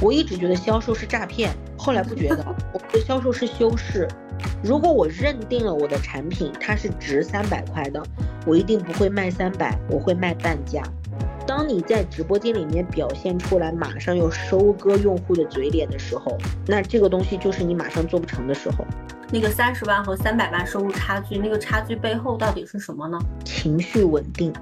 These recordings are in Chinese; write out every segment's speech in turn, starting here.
我一直觉得销售是诈骗，后来不觉得，我觉得销售是修饰。如果我认定了我的产品它是值三百块的，我一定不会卖三百，我会卖半价。当你在直播间里面表现出来马上要收割用户的嘴脸的时候，那这个东西就是你马上做不成的时候。那个三十万和三百万收入差距，那个差距背后到底是什么呢？情绪稳定。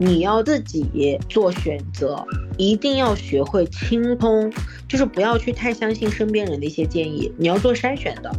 你要自己做选择，一定要学会清空，就是不要去太相信身边人的一些建议，你要做筛选的。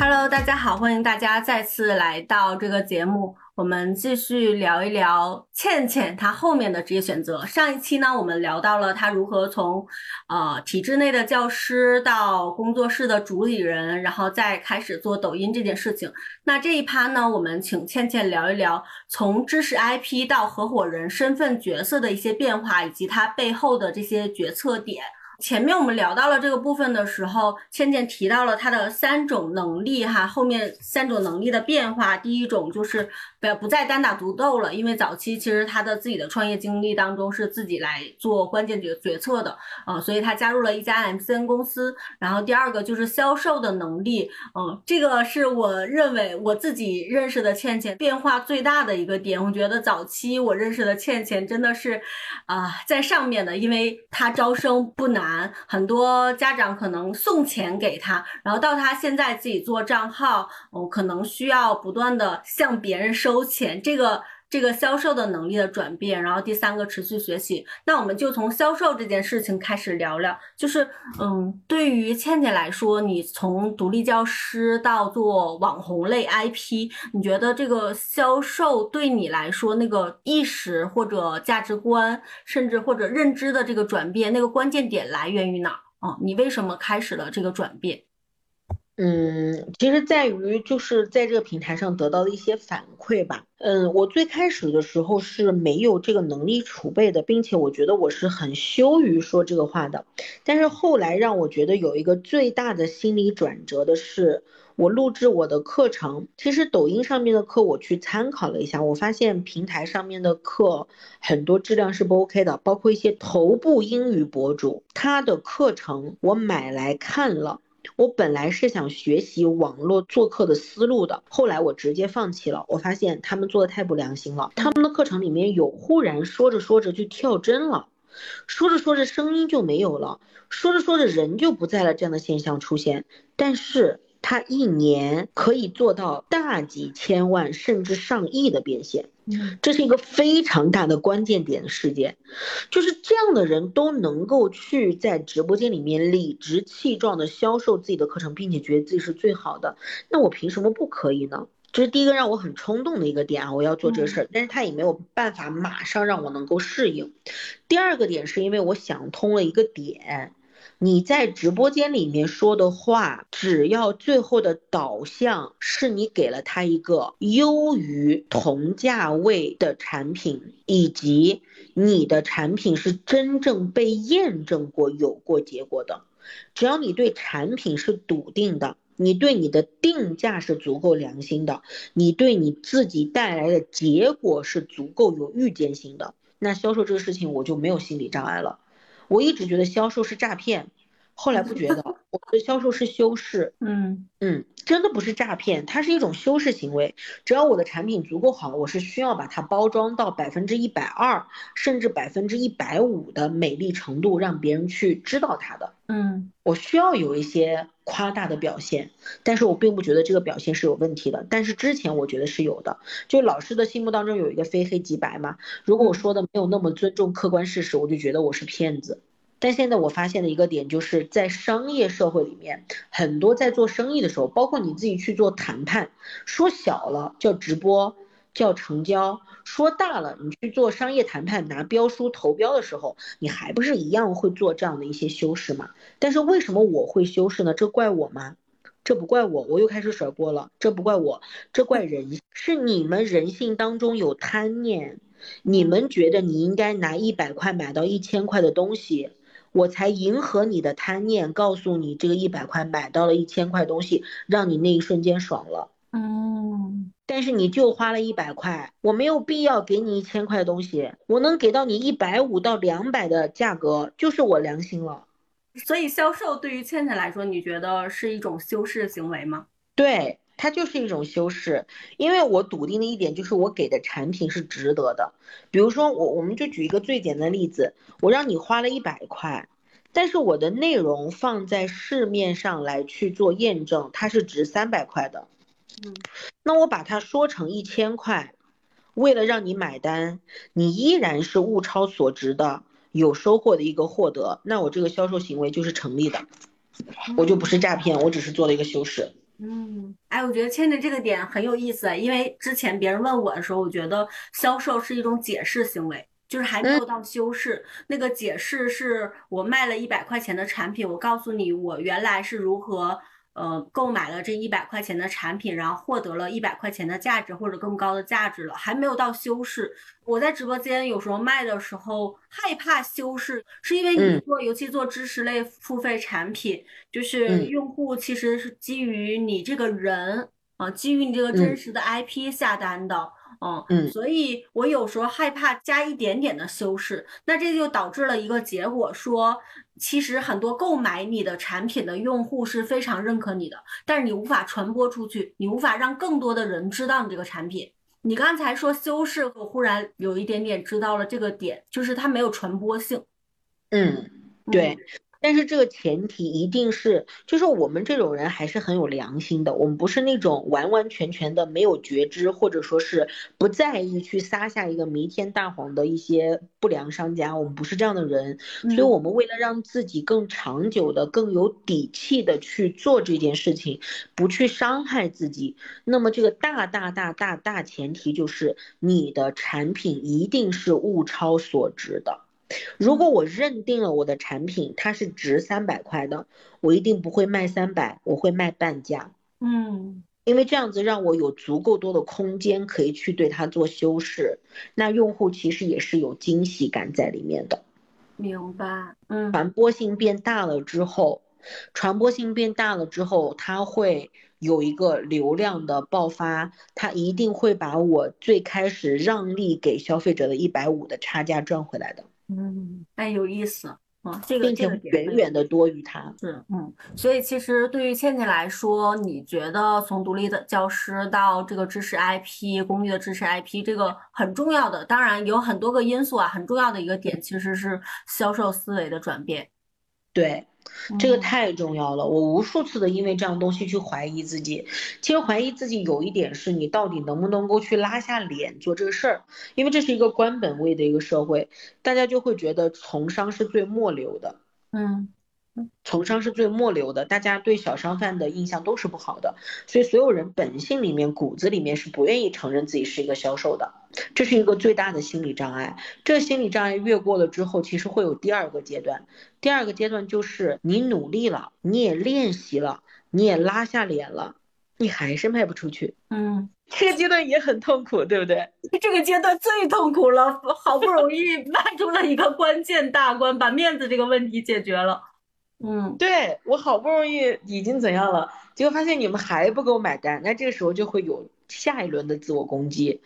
Hello，大家好，欢迎大家再次来到这个节目。我们继续聊一聊倩倩她后面的职业选择。上一期呢，我们聊到了她如何从，呃，体制内的教师到工作室的主理人，然后再开始做抖音这件事情。那这一趴呢，我们请倩倩聊一聊从知识 IP 到合伙人身份角色的一些变化，以及她背后的这些决策点。前面我们聊到了这个部分的时候，倩倩提到了她的三种能力哈，后面三种能力的变化，第一种就是不不再单打独斗了，因为早期其实她的自己的创业经历当中是自己来做关键决决策的啊，所以她加入了一家 MCN 公司。然后第二个就是销售的能力，嗯，这个是我认为我自己认识的倩倩变化最大的一个点。我觉得早期我认识的倩倩真的是啊在上面的，因为她招生不难。很多家长可能送钱给他，然后到他现在自己做账号，哦，可能需要不断的向别人收钱，这个。这个销售的能力的转变，然后第三个持续学习，那我们就从销售这件事情开始聊聊。就是，嗯，对于倩倩来说，你从独立教师到做网红类 IP，你觉得这个销售对你来说那个意识或者价值观，甚至或者认知的这个转变，那个关键点来源于哪？啊，你为什么开始了这个转变？嗯，其实在于就是在这个平台上得到的一些反馈吧。嗯，我最开始的时候是没有这个能力储备的，并且我觉得我是很羞于说这个话的。但是后来让我觉得有一个最大的心理转折的是，我录制我的课程。其实抖音上面的课我去参考了一下，我发现平台上面的课很多质量是不 OK 的，包括一些头部英语博主，他的课程我买来看了。我本来是想学习网络做课的思路的，后来我直接放弃了。我发现他们做的太不良心了。他们的课程里面有忽然说着说着就跳帧了，说着说着声音就没有了，说着说着人就不在了这样的现象出现，但是。他一年可以做到大几千万甚至上亿的变现，这是一个非常大的关键点事件，就是这样的人都能够去在直播间里面理直气壮的销售自己的课程，并且觉得自己是最好的，那我凭什么不可以呢？这是第一个让我很冲动的一个点啊，我要做这个事儿，但是他也没有办法马上让我能够适应。第二个点是因为我想通了一个点。你在直播间里面说的话，只要最后的导向是你给了他一个优于同价位的产品，以及你的产品是真正被验证过、有过结果的，只要你对产品是笃定的，你对你的定价是足够良心的，你对你自己带来的结果是足够有预见性的，那销售这个事情我就没有心理障碍了。我一直觉得销售是诈骗，后来不觉得，我觉得销售是修饰，嗯嗯，真的不是诈骗，它是一种修饰行为。只要我的产品足够好，我是需要把它包装到百分之一百二，甚至百分之一百五的美丽程度，让别人去知道它的。嗯，我需要有一些夸大的表现，但是我并不觉得这个表现是有问题的。但是之前我觉得是有的，就老师的心目当中有一个非黑即白嘛。如果我说的没有那么尊重客观事实，我就觉得我是骗子。但现在我发现的一个点，就是在商业社会里面，很多在做生意的时候，包括你自己去做谈判，说小了叫直播。叫成交，说大了，你去做商业谈判拿标书投标的时候，你还不是一样会做这样的一些修饰吗？但是为什么我会修饰呢？这怪我吗？这不怪我，我又开始甩锅了。这不怪我，这怪人，是你们人性当中有贪念，你们觉得你应该拿一百块买到一千块的东西，我才迎合你的贪念，告诉你这个一百块买到了一千块东西，让你那一瞬间爽了。嗯。但是你就花了一百块，我没有必要给你一千块东西，我能给到你一百五到两百的价格，就是我良心了。所以销售对于倩倩来说，你觉得是一种修饰行为吗？对，它就是一种修饰，因为我笃定的一点就是我给的产品是值得的。比如说我，我们就举一个最简单的例子，我让你花了一百块。但是我的内容放在市面上来去做验证，它是值三百块的，嗯，那我把它说成一千块，为了让你买单，你依然是物超所值的，有收获的一个获得，那我这个销售行为就是成立的，我就不是诈骗，我只是做了一个修饰。嗯，哎，我觉得倩倩这个点很有意思，因为之前别人问我的时候，我觉得销售是一种解释行为。就是还没有到修饰，那个解释是我卖了一百块钱的产品，我告诉你我原来是如何呃购买了这一百块钱的产品，然后获得了一百块钱的价值或者更高的价值了，还没有到修饰。我在直播间有时候卖的时候害怕修饰，是因为你做尤其做知识类付费产品，就是用户其实是基于你这个人啊，基于你这个真实的 IP 下单的。嗯所以我有时候害怕加一点点的修饰，那这就导致了一个结果，说其实很多购买你的产品的用户是非常认可你的，但是你无法传播出去，你无法让更多的人知道你这个产品。你刚才说修饰，我忽然有一点点知道了这个点，就是它没有传播性。嗯，对。但是这个前提一定是，就是我们这种人还是很有良心的，我们不是那种完完全全的没有觉知，或者说是不在意去撒下一个弥天大谎的一些不良商家，我们不是这样的人，所以我们为了让自己更长久的、更有底气的去做这件事情，不去伤害自己，那么这个大大大大大前提就是你的产品一定是物超所值的。如果我认定了我的产品它是值三百块的，我一定不会卖三百，我会卖半价。嗯，因为这样子让我有足够多的空间可以去对它做修饰，那用户其实也是有惊喜感在里面的。明白。嗯，传播性变大了之后，传播性变大了之后，它会有一个流量的爆发，它一定会把我最开始让利给消费者的一百五的差价赚回来的。嗯，哎，有意思啊，这个这个远远的多于他是，嗯，所以其实对于倩倩来说，你觉得从独立的教师到这个知识 IP 公寓的知识 IP，这个很重要的，当然有很多个因素啊，很重要的一个点其实是销售思维的转变，对。这个太重要了，我无数次的因为这样东西去怀疑自己。其实怀疑自己有一点是你到底能不能够去拉下脸做这个事儿，因为这是一个官本位的一个社会，大家就会觉得从商是最末流的。嗯。从商是最末流的，大家对小商贩的印象都是不好的，所以所有人本性里面、骨子里面是不愿意承认自己是一个销售的，这是一个最大的心理障碍。这个心理障碍越过了之后，其实会有第二个阶段，第二个阶段就是你努力了，你也练习了，你也拉下脸了，你还是卖不出去。嗯，这个阶段也很痛苦，对不对？这个阶段最痛苦了，好不容易迈出了一个关键大关，把面子这个问题解决了。嗯，对我好不容易已经怎样了，结果发现你们还不给我买单，那这个时候就会有下一轮的自我攻击。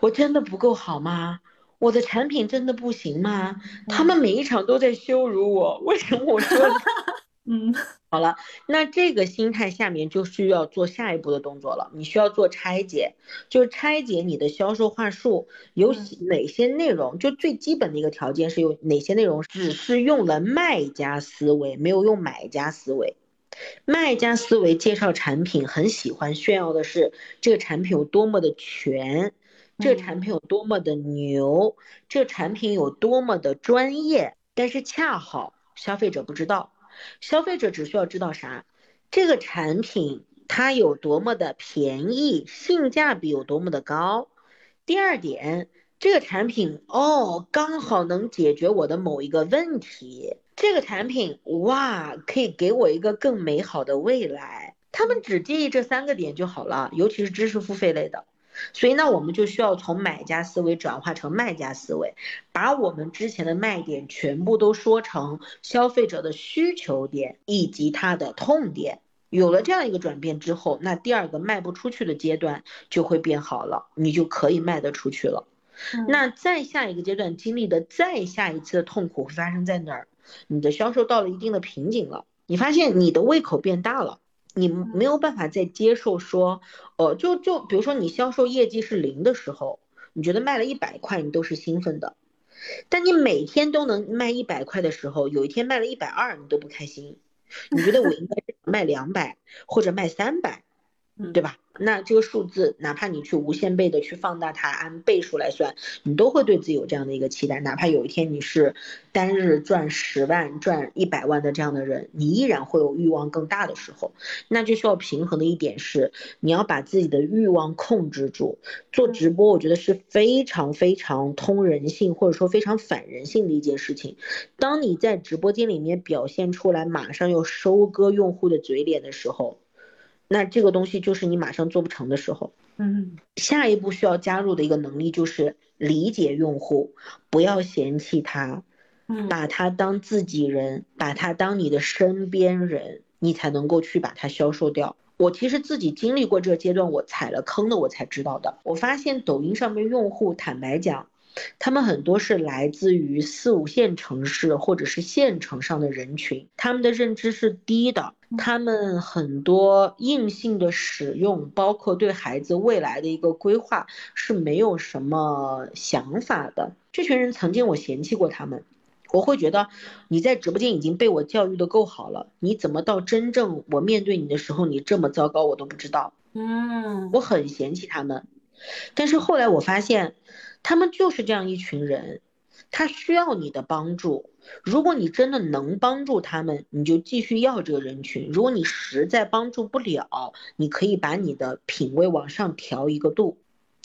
我真的不够好吗？我的产品真的不行吗？他们每一场都在羞辱我，为什么我说？嗯，好了，那这个心态下面就需要做下一步的动作了。你需要做拆解，就是拆解你的销售话术有哪些内容。就最基本的一个条件是有哪些内容只是用了卖家思维，没有用买家思维。卖家思维介绍产品很喜欢炫耀的是这个产品有多么的全，这个产品有多么的牛，这个产品有多么的专业。但是恰好消费者不知道。消费者只需要知道啥，这个产品它有多么的便宜，性价比有多么的高。第二点，这个产品哦，刚好能解决我的某一个问题。这个产品哇，可以给我一个更美好的未来。他们只介意这三个点就好了，尤其是知识付费类的。所以呢，我们就需要从买家思维转化成卖家思维，把我们之前的卖点全部都说成消费者的需求点以及他的痛点。有了这样一个转变之后，那第二个卖不出去的阶段就会变好了，你就可以卖得出去了。那再下一个阶段经历的再下一次的痛苦会发生在哪儿？你的销售到了一定的瓶颈了，你发现你的胃口变大了，你没有办法再接受说，呃，就就比如说你销售业绩是零的时候，你觉得卖了一百块你都是兴奋的，但你每天都能卖一百块的时候，有一天卖了一百二你都不开心。你觉得我应该卖两百或者卖三百，对吧？那这个数字，哪怕你去无限倍的去放大它，按倍数来算，你都会对自己有这样的一个期待。哪怕有一天你是单日赚十万、赚一百万的这样的人，你依然会有欲望更大的时候。那就需要平衡的一点是，你要把自己的欲望控制住。做直播，我觉得是非常非常通人性，或者说非常反人性的一件事情。当你在直播间里面表现出来，马上要收割用户的嘴脸的时候。那这个东西就是你马上做不成的时候，嗯，下一步需要加入的一个能力就是理解用户，不要嫌弃他，嗯，把他当自己人，把他当你的身边人，你才能够去把它销售掉。我其实自己经历过这个阶段，我踩了坑的，我才知道的。我发现抖音上面用户，坦白讲。他们很多是来自于四五线城市或者是县城上的人群，他们的认知是低的，他们很多硬性的使用，包括对孩子未来的一个规划是没有什么想法的。这群人曾经我嫌弃过他们，我会觉得你在直播间已经被我教育的够好了，你怎么到真正我面对你的时候你这么糟糕，我都不知道。嗯，我很嫌弃他们，但是后来我发现。他们就是这样一群人，他需要你的帮助。如果你真的能帮助他们，你就继续要这个人群；如果你实在帮助不了，你可以把你的品位往上调一个度。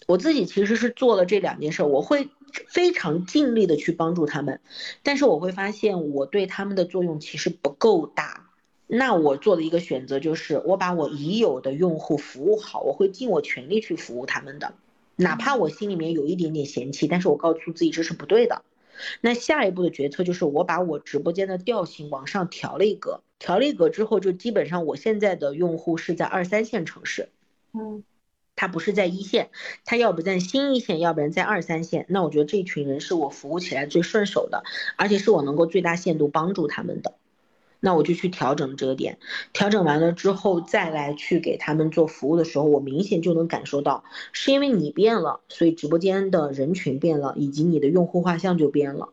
我自己其实是做了这两件事，我会非常尽力的去帮助他们，但是我会发现我对他们的作用其实不够大。那我做的一个选择就是，我把我已有的用户服务好，我会尽我全力去服务他们的。哪怕我心里面有一点点嫌弃，但是我告诉自己这是不对的。那下一步的决策就是我把我直播间的调性往上调了一格，调了一格之后，就基本上我现在的用户是在二三线城市，嗯，他不是在一线，他要不在新一线，要不然在二三线。那我觉得这群人是我服务起来最顺手的，而且是我能够最大限度帮助他们的。那我就去调整这个点，调整完了之后再来去给他们做服务的时候，我明显就能感受到，是因为你变了，所以直播间的人群变了，以及你的用户画像就变了。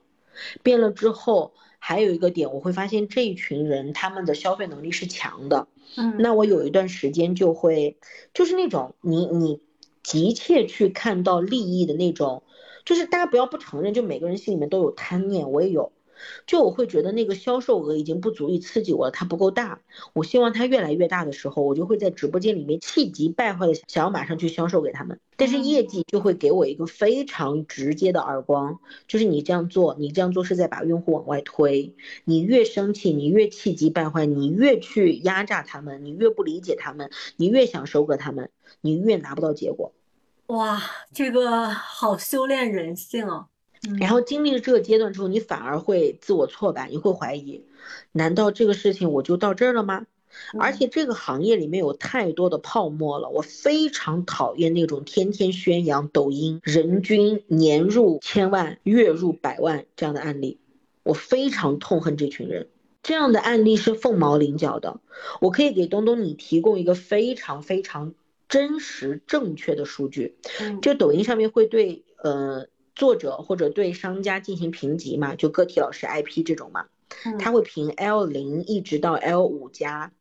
变了之后，还有一个点，我会发现这一群人他们的消费能力是强的。嗯，那我有一段时间就会，就是那种你你急切去看到利益的那种，就是大家不要不承认，就每个人心里面都有贪念，我也有。就我会觉得那个销售额已经不足以刺激我了，它不够大。我希望它越来越大的时候，我就会在直播间里面气急败坏的想要马上去销售给他们。但是业绩就会给我一个非常直接的耳光，就是你这样做，你这样做是在把用户往外推。你越生气，你越气急败坏，你越去压榨他们，你越不理解他们，你越想收割他们，你越拿不到结果。哇，这个好修炼人性哦。然后经历了这个阶段之后，你反而会自我挫败，你会怀疑，难道这个事情我就到这儿了吗？而且这个行业里面有太多的泡沫了，我非常讨厌那种天天宣扬抖音人均年入千万、月入百万这样的案例，我非常痛恨这群人。这样的案例是凤毛麟角的，我可以给东东你提供一个非常非常真实正确的数据，就抖音上面会对呃。作者或者对商家进行评级嘛，就个体老师 IP 这种嘛，他会评 L 零一直到 L 五加，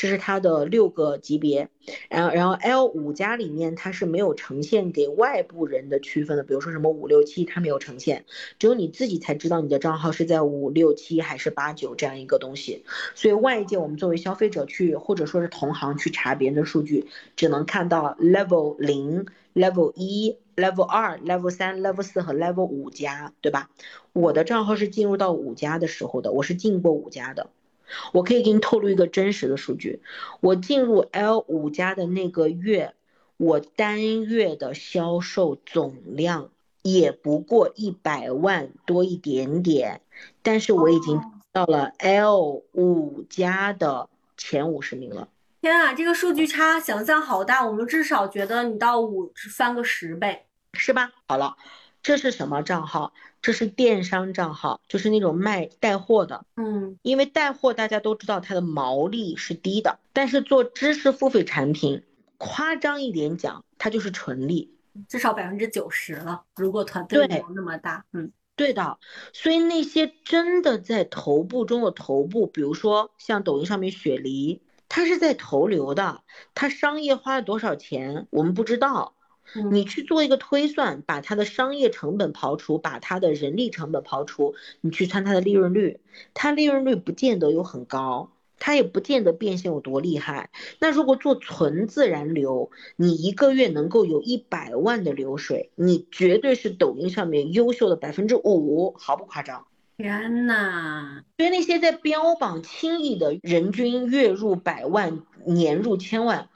这是它的六个级别。然后然后 L 五加里面它是没有呈现给外部人的区分的，比如说什么五六七它没有呈现，只有你自己才知道你的账号是在五六七还是八九这样一个东西。所以外界我们作为消费者去或者说是同行去查别人的数据，只能看到 Level 零、Level 一。level 二、level 三、level 四和 level 五加，对吧？我的账号是进入到五加的时候的，我是进过五加的。我可以给你透露一个真实的数据，我进入 L 五加的那个月，我单月的销售总量也不过一百万多一点点，但是我已经到了 L 五加的前五十名了。天啊，这个数据差想象好大，我们至少觉得你到五翻个十倍，是吧？好了，这是什么账号？这是电商账号，就是那种卖带货的。嗯，因为带货大家都知道它的毛利是低的，但是做知识付费产品，夸张一点讲，它就是纯利，至少百分之九十了。如果团队没有那么大，嗯，对的。所以那些真的在头部中的头部，比如说像抖音上面雪梨。它是在投流的，它商业花了多少钱，我们不知道。你去做一个推算，把它的商业成本刨除，把它的人力成本刨除，你去算它的利润率，它利润率不见得有很高，它也不见得变现有多厉害。那如果做纯自然流，你一个月能够有一百万的流水，你绝对是抖音上面优秀的百分之五，毫不夸张。天呐！所以那些在标榜轻易的人均月入百万、年入千万，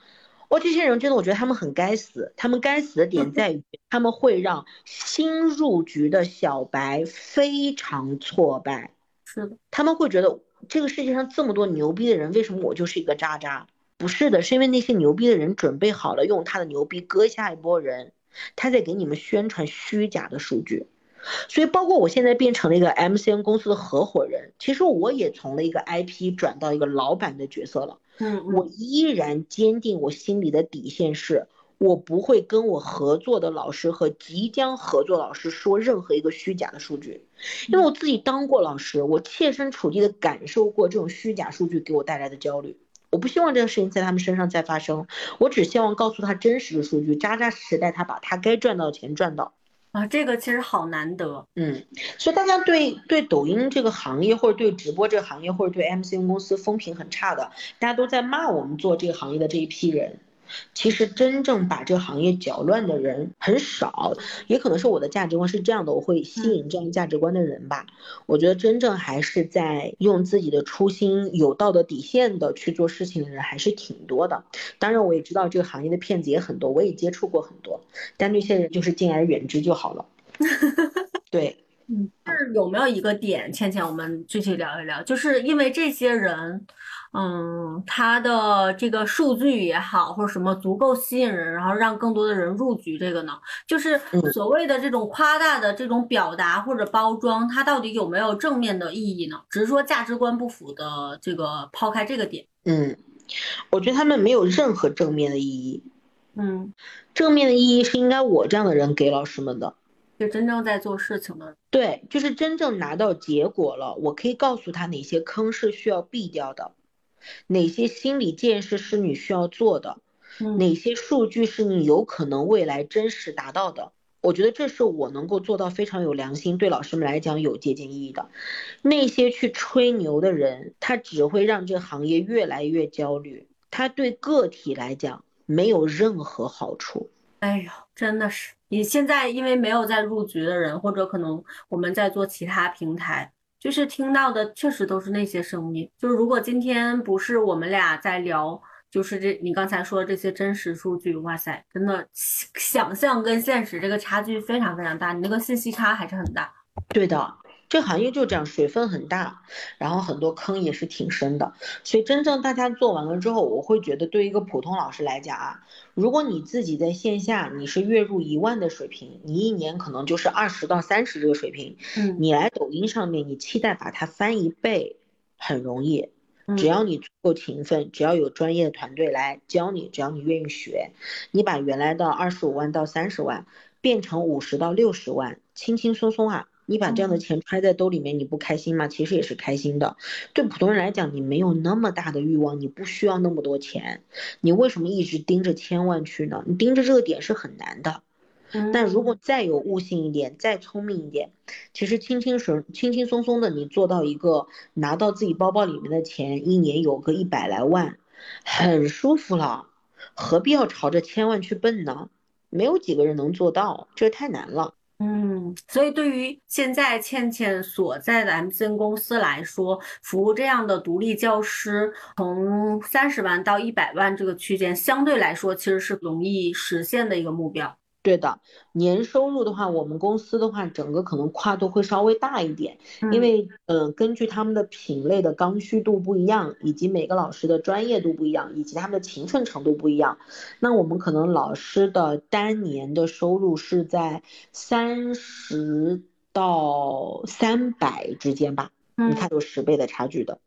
我这些人真的，我觉得他们很该死。他们该死的点在于，他们会让新入局的小白非常挫败。是的，他们会觉得这个世界上这么多牛逼的人，为什么我就是一个渣渣？不是的，是因为那些牛逼的人准备好了用他的牛逼割下一波人，他在给你们宣传虚假的数据。所以，包括我现在变成了一个 MCN 公司的合伙人，其实我也从了一个 IP 转到一个老板的角色了。嗯，我依然坚定我心里的底线是，我不会跟我合作的老师和即将合作老师说任何一个虚假的数据，因为我自己当过老师，我切身处地的感受过这种虚假数据给我带来的焦虑。我不希望这个事情在他们身上再发生，我只希望告诉他真实的数据，扎扎实实带他把他该赚到的钱赚到。啊，这个其实好难得，嗯，所以大家对对抖音这个行业，或者对直播这个行业，或者对 MCN 公司风评很差的，大家都在骂我们做这个行业的这一批人。其实真正把这个行业搅乱的人很少，也可能是我的价值观是这样的，我会吸引这样价值观的人吧。我觉得真正还是在用自己的初心、有道德底线的去做事情的人还是挺多的。当然，我也知道这个行业的骗子也很多，我也接触过很多，但那些人就是敬而远之就好了。对，有没有一个点，倩倩，我们具体聊一聊，就是因为这些人。嗯，他的这个数据也好，或者什么足够吸引人，然后让更多的人入局，这个呢，就是所谓的这种夸大的这种表达或者包装，它到底有没有正面的意义呢？只是说价值观不符的这个抛开这个点，嗯，我觉得他们没有任何正面的意义。嗯，正面的意义是应该我这样的人给老师们的，就真正在做事情的，对，就是真正拿到结果了，我可以告诉他哪些坑是需要避掉的。哪些心理建设是你需要做的？哪些数据是你有可能未来真实达到的？我觉得这是我能够做到非常有良心，对老师们来讲有借鉴意义的。那些去吹牛的人，他只会让这个行业越来越焦虑，他对个体来讲没有任何好处。哎呦，真的是！你现在因为没有在入局的人，或者可能我们在做其他平台。就是听到的确实都是那些声音。就是如果今天不是我们俩在聊，就是这你刚才说的这些真实数据，哇塞，真的想象跟现实这个差距非常非常大，你那个信息差还是很大。对的。这行业就这样，水分很大，然后很多坑也是挺深的。所以真正大家做完了之后，我会觉得，对于一个普通老师来讲啊，如果你自己在线下你是月入一万的水平，你一年可能就是二十到三十这个水平。嗯，你来抖音上面，你期待把它翻一倍，很容易。只要你足够勤奋，只要有专业的团队来教你，只要你愿意学，你把原来的二十五万到三十万变成五十到六十万，轻轻松松啊。你把这样的钱揣在兜里面，你不开心吗？其实也是开心的。对普通人来讲，你没有那么大的欲望，你不需要那么多钱，你为什么一直盯着千万去呢？你盯着这个点是很难的。但如果再有悟性一点，再聪明一点，其实轻轻松轻轻松松的，你做到一个拿到自己包包里面的钱，一年有个一百来万，很舒服了。何必要朝着千万去奔呢？没有几个人能做到，这太难了。嗯，所以对于现在倩倩所在的 MCN 公司来说，服务这样的独立教师，从三十万到一百万这个区间，相对来说其实是容易实现的一个目标。对的，年收入的话，我们公司的话，整个可能跨度会稍微大一点，因为嗯，根据他们的品类的刚需度不一样，以及每个老师的专业度不一样，以及他们的勤奋程度不一样，那我们可能老师的单年的收入是在三十到三百之间吧，你看有十倍的差距的。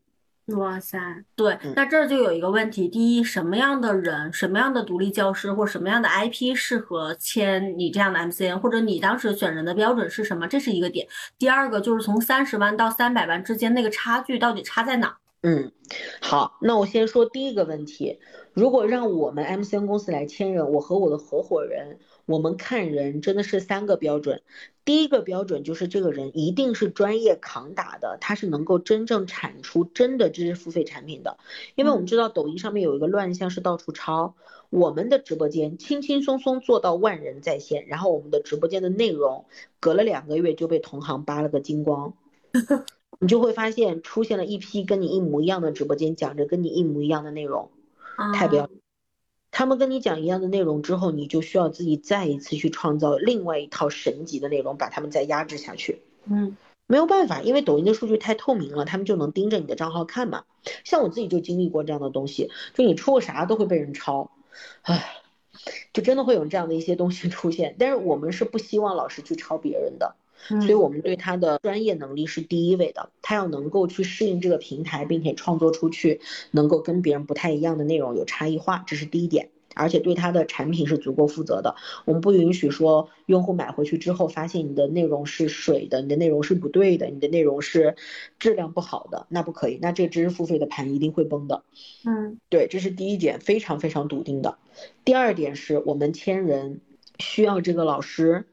哇塞，对，那这就有一个问题：第一，什么样的人，什么样的独立教师或什么样的 IP 适合签你这样的 MCN，或者你当时选人的标准是什么？这是一个点。第二个就是从三十万到三百万之间那个差距到底差在哪？嗯，好，那我先说第一个问题，如果让我们 MCN 公司来签人，我和我的合伙人。我们看人真的是三个标准，第一个标准就是这个人一定是专业扛打的，他是能够真正产出真的知识付费产品的。因为我们知道抖音上面有一个乱象是到处抄，我们的直播间轻轻松松做到万人在线，然后我们的直播间的内容隔了两个月就被同行扒了个精光，你就会发现出现了一批跟你一模一样的直播间，讲着跟你一模一样的内容，太不要。他们跟你讲一样的内容之后，你就需要自己再一次去创造另外一套神级的内容，把他们再压制下去。嗯，没有办法，因为抖音的数据太透明了，他们就能盯着你的账号看嘛。像我自己就经历过这样的东西，就你出个啥都会被人抄，唉，就真的会有这样的一些东西出现。但是我们是不希望老师去抄别人的。所以，我们对他的专业能力是第一位的，他要能够去适应这个平台，并且创作出去能够跟别人不太一样的内容，有差异化，这是第一点。而且对他的产品是足够负责的，我们不允许说用户买回去之后发现你的内容是水的，你的内容是不对的，你的内容是质量不好的，那不可以，那这个知识付费的盘一定会崩的。嗯，对，这是第一点，非常非常笃定的。第二点是我们千人需要这个老师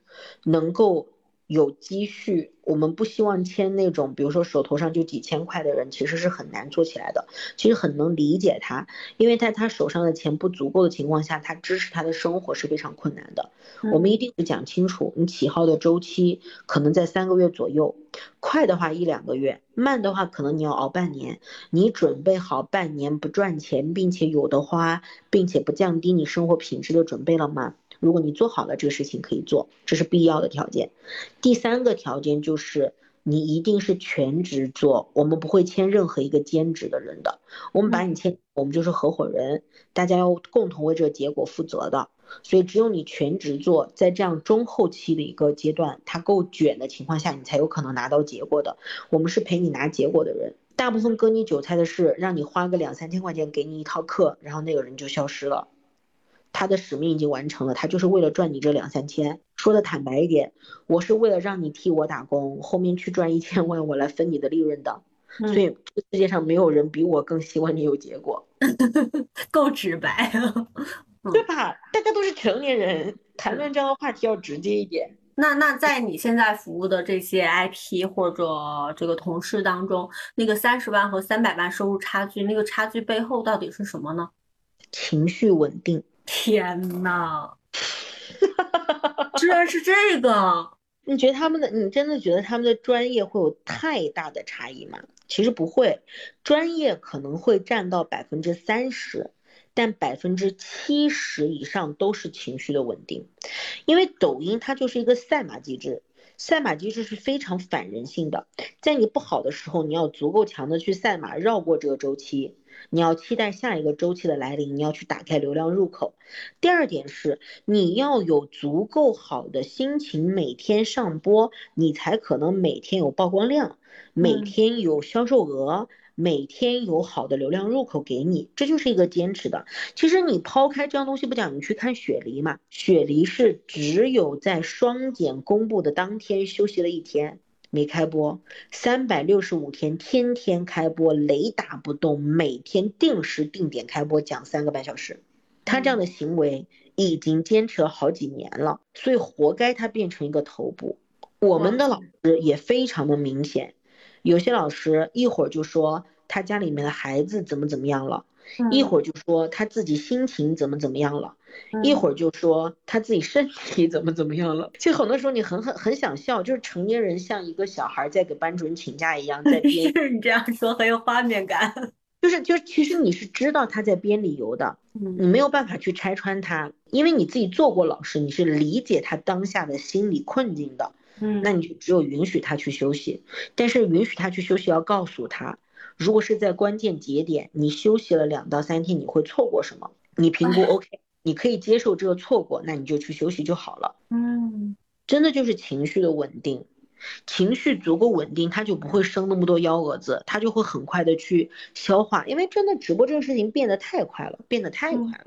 能够。有积蓄，我们不希望签那种，比如说手头上就几千块的人，其实是很难做起来的。其实很能理解他，因为在他手上的钱不足够的情况下，他支持他的生活是非常困难的。我们一定是讲清楚，你起号的周期可能在三个月左右，快的话一两个月，慢的话可能你要熬半年。你准备好半年不赚钱，并且有的花，并且不降低你生活品质的准备了吗？如果你做好了这个事情可以做，这是必要的条件。第三个条件就是你一定是全职做，我们不会签任何一个兼职的人的。我们把你签，我们就是合伙人，大家要共同为这个结果负责的。所以只有你全职做，在这样中后期的一个阶段，它够卷的情况下，你才有可能拿到结果的。我们是陪你拿结果的人，大部分割你韭菜的是让你花个两三千块钱给你一套课，然后那个人就消失了。他的使命已经完成了，他就是为了赚你这两三千。说的坦白一点，我是为了让你替我打工，后面去赚一千万，我来分你的利润的。所以这个世界上没有人比我更希望你有结果，够直白，对吧？大家都是成年人，谈论这样的话题要直接一点。那那在你现在服务的这些 IP 或者这个同事当中，那个三十万和三百万收入差距，那个差距背后到底是什么呢？情绪稳定。天呐，居然是这个！你觉得他们的，你真的觉得他们的专业会有太大的差异吗？其实不会，专业可能会占到百分之三十，但百分之七十以上都是情绪的稳定。因为抖音它就是一个赛马机制，赛马机制是非常反人性的，在你不好的时候，你要足够强的去赛马，绕过这个周期。你要期待下一个周期的来临，你要去打开流量入口。第二点是，你要有足够好的心情，每天上播，你才可能每天有曝光量，每天有销售额，每天有好的流量入口给你，这就是一个坚持的。其实你抛开这样东西不讲，你去看雪梨嘛，雪梨是只有在双减公布的当天休息了一天。没开播，三百六十五天天天开播，雷打不动，每天定时定点开播，讲三个半小时。他这样的行为已经坚持了好几年了，所以活该他变成一个头部。我们的老师也非常的明显，有些老师一会儿就说他家里面的孩子怎么怎么样了。一会儿就说他自己心情怎么怎么样了，一会儿就说他自己身体怎么怎么样了。其实很多时候你很很很想笑，就是成年人像一个小孩在给班主任请假一样，在 编。你这样说很有画面感。就是就是其实你是知道他在编理由的，你没有办法去拆穿他，因为你自己做过老师，你是理解他当下的心理困境的。嗯，那你就只有允许他去休息，但是允许他去休息要告诉他，如果是在关键节点，你休息了两到三天，你会错过什么？你评估 OK，你可以接受这个错过，那你就去休息就好了。嗯，真的就是情绪的稳定，情绪足够稳定，他就不会生那么多幺蛾子，他就会很快的去消化，因为真的直播这个事情变得太快了，变得太快了。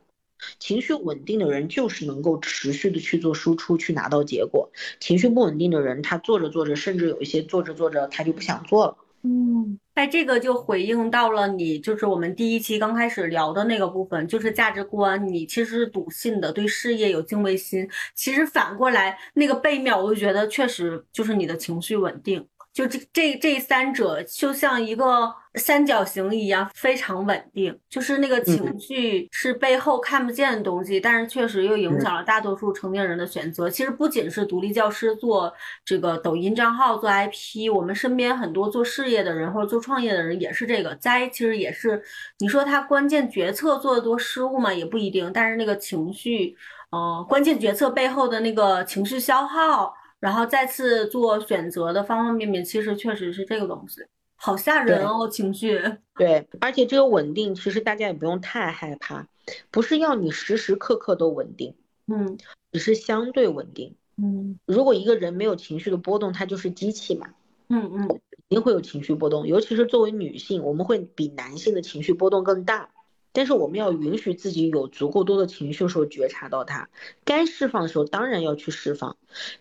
情绪稳定的人就是能够持续的去做输出，去拿到结果。情绪不稳定的人，他做着做着，甚至有一些做着做着，他就不想做了。嗯，哎，这个就回应到了你，就是我们第一期刚开始聊的那个部分，就是价值观，你其实是笃信的，对事业有敬畏心。其实反过来，那个背面，我就觉得确实就是你的情绪稳定。就这这这三者就像一个三角形一样，非常稳定。就是那个情绪是背后看不见的东西，但是确实又影响了大多数成年人的选择。其实不仅是独立教师做这个抖音账号做 IP，我们身边很多做事业的人或者做创业的人也是这个灾。其实也是，你说他关键决策做的多失误嘛，也不一定。但是那个情绪，呃，关键决策背后的那个情绪消耗。然后再次做选择的方方面面，其实确实是这个东西，好吓人哦，情绪。对，而且这个稳定，其实大家也不用太害怕，不是要你时时刻刻都稳定，嗯，只是相对稳定，嗯。如果一个人没有情绪的波动，他就是机器嘛，嗯嗯，一定会有情绪波动，尤其是作为女性，我们会比男性的情绪波动更大。但是我们要允许自己有足够多的情绪的时候觉察到它，该释放的时候当然要去释放，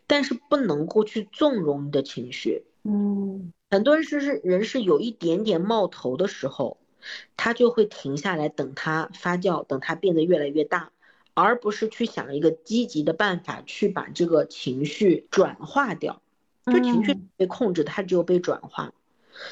但是不能够去纵容你的情绪。嗯，很多人是是人是有一点点冒头的时候，他就会停下来等它发酵，等它变得越来越大，而不是去想一个积极的办法去把这个情绪转化掉。就情绪被控制，它只有被转化。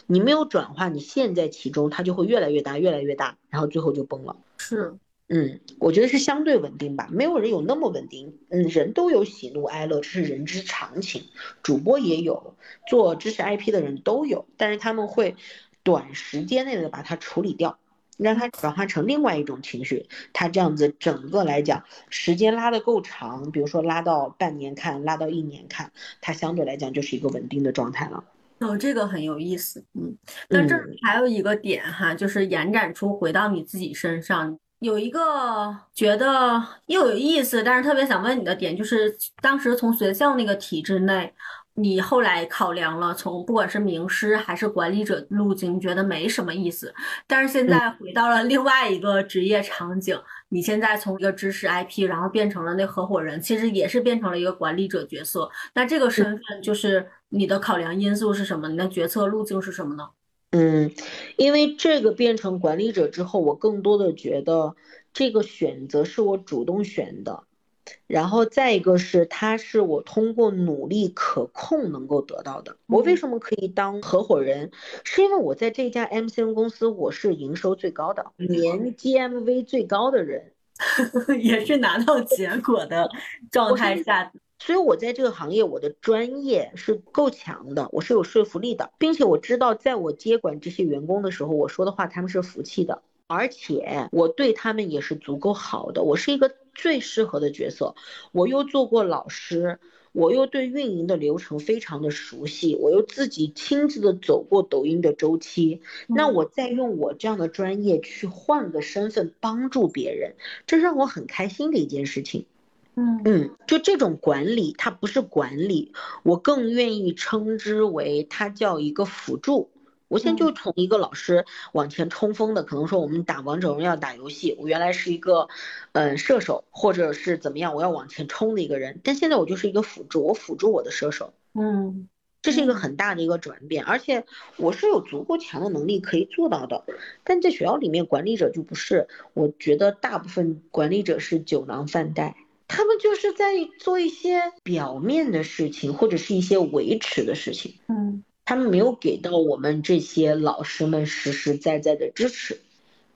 你没有转化，你陷在其中，它就会越来越大，越来越大，然后最后就崩了。是，嗯，我觉得是相对稳定吧，没有人有那么稳定。嗯，人都有喜怒哀乐，这是人之常情。主播也有，做知识 IP 的人都有，但是他们会短时间内的把它处理掉，让它转化成另外一种情绪。它这样子整个来讲，时间拉得够长，比如说拉到半年看，拉到一年看，它相对来讲就是一个稳定的状态了。哦，这个很有意思，嗯，那这还有一个点哈，就是延展出回到你自己身上，有一个觉得又有意思，但是特别想问你的点，就是当时从学校那个体制内。你后来考量了，从不管是名师还是管理者路径，觉得没什么意思。但是现在回到了另外一个职业场景，你现在从一个知识 IP，然后变成了那合伙人，其实也是变成了一个管理者角色。那这个身份就是你的考量因素是什么？你的决策路径是什么呢？嗯，因为这个变成管理者之后，我更多的觉得这个选择是我主动选的。然后再一个是，它是我通过努力可控能够得到的。我为什么可以当合伙人？是因为我在这家 MCN 公司，我是营收最高的，年 GMV 最高的人，也是拿到结果的状态下。所以我在这个行业，我的专业是够强的，我是有说服力的，并且我知道，在我接管这些员工的时候，我说的话他们是服气的。而且我对他们也是足够好的，我是一个最适合的角色。我又做过老师，我又对运营的流程非常的熟悉，我又自己亲自的走过抖音的周期。那我再用我这样的专业去换个身份帮助别人，这让我很开心的一件事情。嗯。嗯，就这种管理，它不是管理，我更愿意称之为它叫一个辅助。我现在就从一个老师往前冲锋的，可能说我们打王者荣耀打游戏，我原来是一个，嗯，射手或者是怎么样，我要往前冲的一个人，但现在我就是一个辅助，我辅助我的射手，嗯，这是一个很大的一个转变，而且我是有足够强的能力可以做到的，但在学校里面管理者就不是，我觉得大部分管理者是酒囊饭袋，他们就是在做一些表面的事情或者是一些维持的事情，嗯。他们没有给到我们这些老师们实实在在的支持，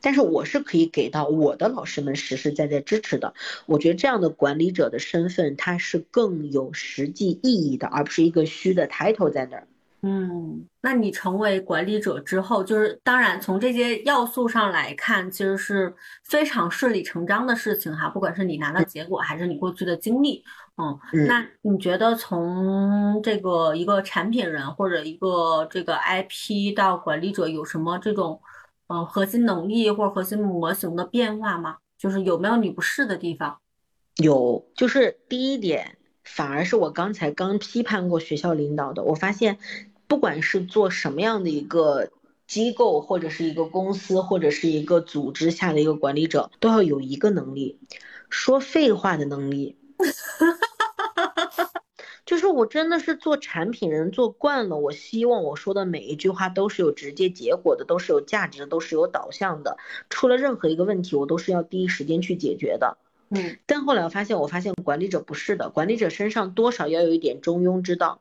但是我是可以给到我的老师们实实在在支持的。我觉得这样的管理者的身份，它是更有实际意义的，而不是一个虚的 title 在那儿。嗯，那你成为管理者之后，就是当然从这些要素上来看，其实是非常顺理成章的事情哈。不管是你拿到结果，还是你过去的经历，嗯，那你觉得从这个一个产品人或者一个这个 IP 到管理者，有什么这种嗯核心能力或者核心模型的变化吗？就是有没有你不适的地方？有，就是第一点，反而是我刚才刚批判过学校领导的，我发现。不管是做什么样的一个机构，或者是一个公司，或者是一个组织下的一个管理者，都要有一个能力，说废话的能力。就是我真的是做产品人做惯了，我希望我说的每一句话都是有直接结果的，都是有价值的，都是有导向的。出了任何一个问题，我都是要第一时间去解决的。嗯，但后来我发现，我发现管理者不是的，管理者身上多少要有一点中庸之道。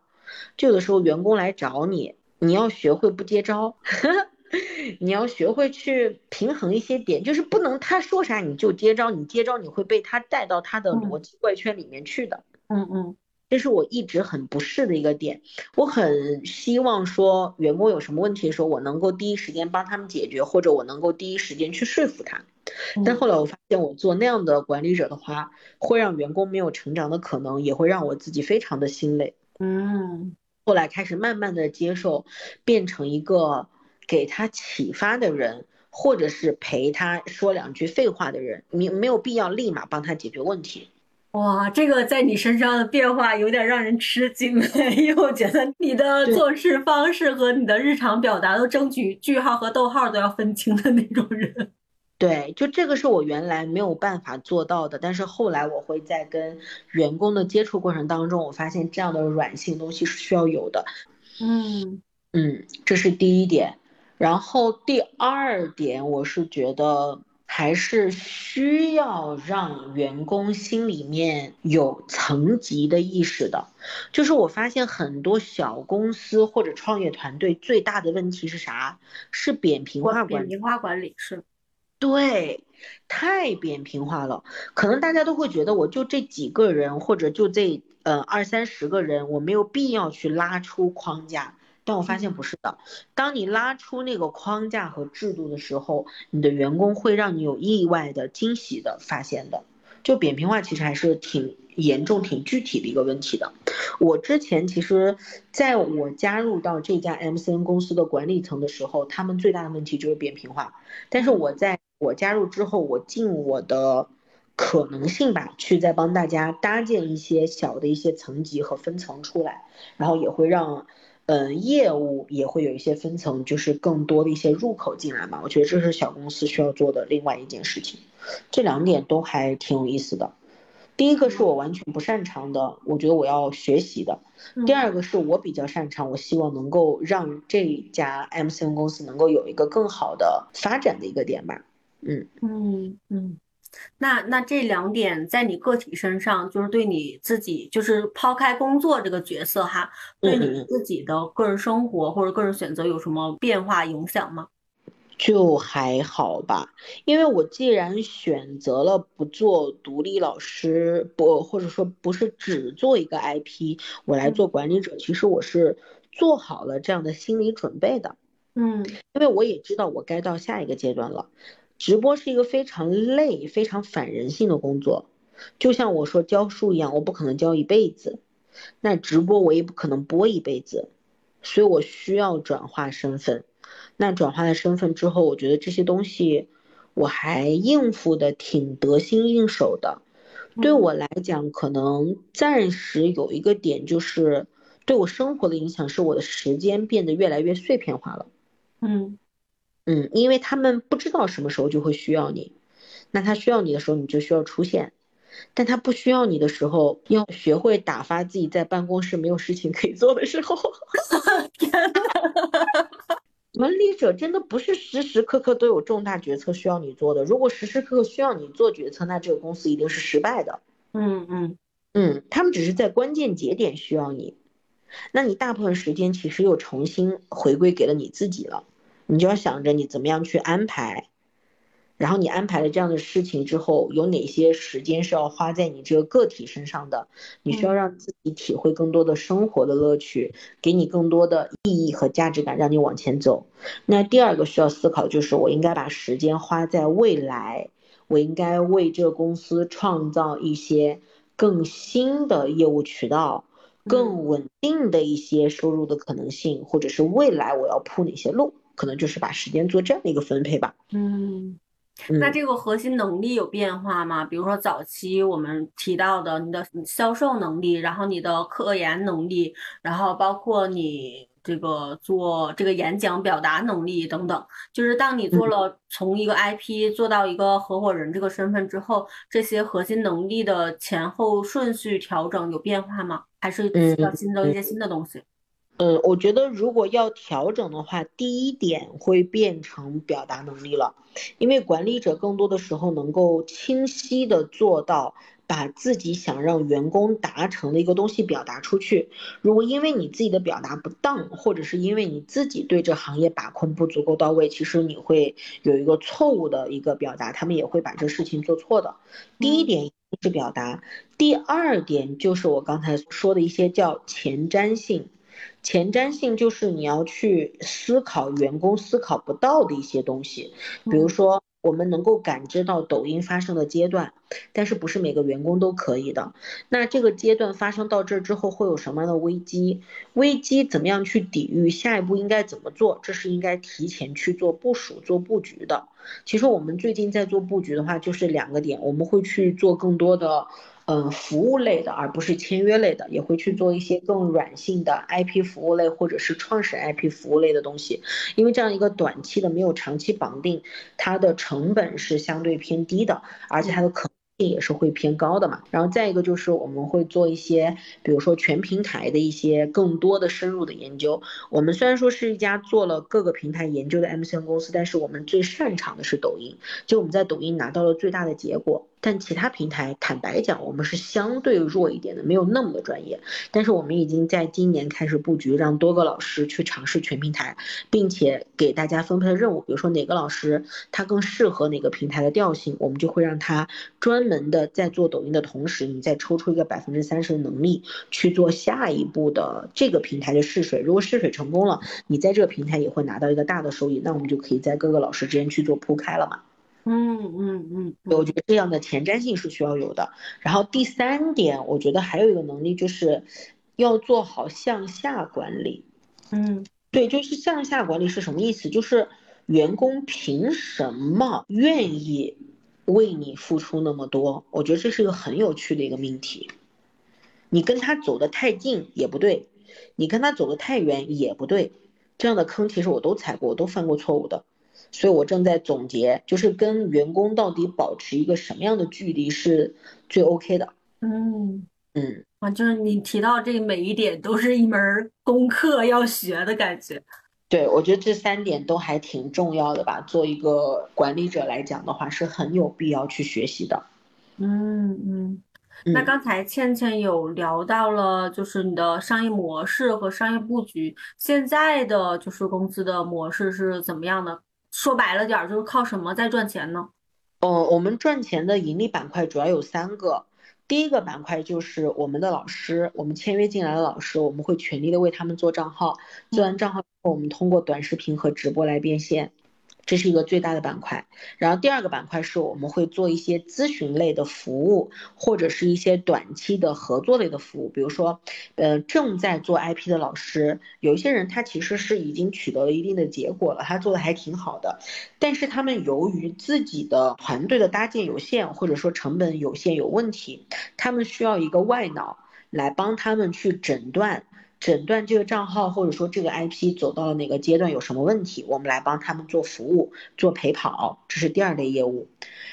就有的时候员工来找你，你要学会不接招，你要学会去平衡一些点，就是不能他说啥你就接招，你接招你会被他带到他的逻辑怪圈里面去的。嗯嗯，这是我一直很不适的一个点。我很希望说员工有什么问题的时候，我能够第一时间帮他们解决，或者我能够第一时间去说服他。但后来我发现，我做那样的管理者的话，会让员工没有成长的可能，也会让我自己非常的心累。嗯，后来开始慢慢的接受，变成一个给他启发的人，或者是陪他说两句废话的人。你没有必要立马帮他解决问题。哇，这个在你身上的变化有点让人吃惊，因为我觉得你的做事方式和你的日常表达都争取句号和逗号都要分清的那种人。对，就这个是我原来没有办法做到的，但是后来我会在跟员工的接触过程当中，我发现这样的软性东西是需要有的。嗯嗯，这是第一点。然后第二点，我是觉得还是需要让员工心里面有层级的意识的。就是我发现很多小公司或者创业团队最大的问题是啥？是扁平化管扁平化管理是。对，太扁平化了，可能大家都会觉得我就这几个人，或者就这呃二三十个人，我没有必要去拉出框架。但我发现不是的，当你拉出那个框架和制度的时候，你的员工会让你有意外的惊喜的发现的。就扁平化其实还是挺严重、挺具体的一个问题的。我之前其实在我加入到这家 MCN 公司的管理层的时候，他们最大的问题就是扁平化。但是我在我加入之后，我尽我的可能性吧，去再帮大家搭建一些小的一些层级和分层出来，然后也会让。嗯，业务也会有一些分层，就是更多的一些入口进来嘛。我觉得这是小公司需要做的另外一件事情。这两点都还挺有意思的。第一个是我完全不擅长的，我觉得我要学习的。第二个是我比较擅长，我希望能够让这家 MCN 公司能够有一个更好的发展的一个点吧。嗯嗯嗯。那那这两点在你个体身上，就是对你自己，就是抛开工作这个角色哈，对你自己的个人生活或者个人选择有什么变化影响吗？就还好吧，因为我既然选择了不做独立老师，不或者说不是只做一个 IP，我来做管理者，其实我是做好了这样的心理准备的。嗯，因为我也知道我该到下一个阶段了。直播是一个非常累、非常反人性的工作，就像我说教书一样，我不可能教一辈子，那直播我也不可能播一辈子，所以我需要转化身份。那转化了身份之后，我觉得这些东西我还应付的挺得心应手的。对我来讲，可能暂时有一个点就是对我生活的影响是我的时间变得越来越碎片化了。嗯。嗯，因为他们不知道什么时候就会需要你，那他需要你的时候你就需要出现，但他不需要你的时候，要学会打发自己在办公室没有事情可以做的时候。天呐，管理者真的不是时时刻刻都有重大决策需要你做的，如果时时刻刻需要你做决策，那这个公司一定是失败的。嗯嗯嗯，他们只是在关键节点需要你，那你大部分时间其实又重新回归给了你自己了。你就要想着你怎么样去安排，然后你安排了这样的事情之后，有哪些时间是要花在你这个个体身上的？你需要让自己体会更多的生活的乐趣，给你更多的意义和价值感，让你往前走。那第二个需要思考就是，我应该把时间花在未来，我应该为这个公司创造一些更新的业务渠道，更稳定的一些收入的可能性，或者是未来我要铺哪些路，可能就是把时间做这样的一个分配吧。嗯。那这个核心能力有变化吗？比如说早期我们提到的你的销售能力，然后你的科研能力，然后包括你这个做这个演讲表达能力等等，就是当你做了从一个 IP 做到一个合伙人这个身份之后，这些核心能力的前后顺序调整有变化吗？还是需要新增一些新的东西？嗯，我觉得如果要调整的话，第一点会变成表达能力了，因为管理者更多的时候能够清晰的做到把自己想让员工达成的一个东西表达出去。如果因为你自己的表达不当，或者是因为你自己对这行业把控不足够到位，其实你会有一个错误的一个表达，他们也会把这事情做错的。第一点是表达，第二点就是我刚才说的一些叫前瞻性。前瞻性就是你要去思考员工思考不到的一些东西，比如说我们能够感知到抖音发生的阶段，但是不是每个员工都可以的。那这个阶段发生到这之后会有什么样的危机？危机怎么样去抵御？下一步应该怎么做？这是应该提前去做部署、做布局的。其实我们最近在做布局的话，就是两个点，我们会去做更多的。嗯，服务类的，而不是签约类的，也会去做一些更软性的 IP 服务类，或者是创始 IP 服务类的东西，因为这样一个短期的没有长期绑定，它的成本是相对偏低的，而且它的可。也是会偏高的嘛，然后再一个就是我们会做一些，比如说全平台的一些更多的深入的研究。我们虽然说是一家做了各个平台研究的 MCN 公司，但是我们最擅长的是抖音，就我们在抖音拿到了最大的结果。但其他平台坦白讲，我们是相对弱一点的，没有那么的专业。但是我们已经在今年开始布局，让多个老师去尝试全平台，并且给大家分配任务，比如说哪个老师他更适合哪个平台的调性，我们就会让他专。门的在做抖音的同时，你再抽出一个百分之三十的能力去做下一步的这个平台的试水。如果试水成功了，你在这个平台也会拿到一个大的收益，那我们就可以在各个老师之间去做铺开了嘛。嗯嗯嗯，我觉得这样的前瞻性是需要有的。然后第三点，我觉得还有一个能力就是要做好向下管理。嗯，对，就是向下管理是什么意思？就是员工凭什么愿意？为你付出那么多，我觉得这是一个很有趣的一个命题。你跟他走得太近也不对，你跟他走得太远也不对。这样的坑其实我都踩过，我都犯过错误的。所以我正在总结，就是跟员工到底保持一个什么样的距离是最 OK 的。嗯嗯，啊，就是你提到这每一点都是一门功课要学的感觉。对，我觉得这三点都还挺重要的吧。做一个管理者来讲的话，是很有必要去学习的。嗯嗯。那刚才倩倩有聊到了，就是你的商业模式和商业布局，现在的就是公司的模式是怎么样的？说白了点儿，就是靠什么在赚钱呢？呃，我们赚钱的盈利板块主要有三个。第一个板块就是我们的老师，我们签约进来的老师，我们会全力的为他们做账号，做完账号之后，我们通过短视频和直播来变现。这是一个最大的板块，然后第二个板块是我们会做一些咨询类的服务，或者是一些短期的合作类的服务，比如说，呃，正在做 IP 的老师，有一些人他其实是已经取得了一定的结果了，他做的还挺好的，但是他们由于自己的团队的搭建有限，或者说成本有限有问题，他们需要一个外脑来帮他们去诊断。诊断这个账号或者说这个 IP 走到了哪个阶段有什么问题，我们来帮他们做服务做陪跑，这是第二类业务。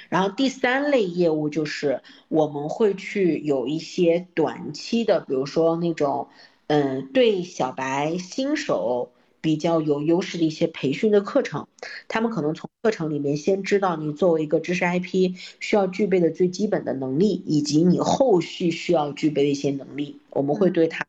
然后第三类业务就是我们会去有一些短期的，比如说那种，嗯，对小白新手比较有优势的一些培训的课程，他们可能从课程里面先知道你作为一个知识 IP 需要具备的最基本的能力，以及你后续需要具备的一些能力，我们会对他。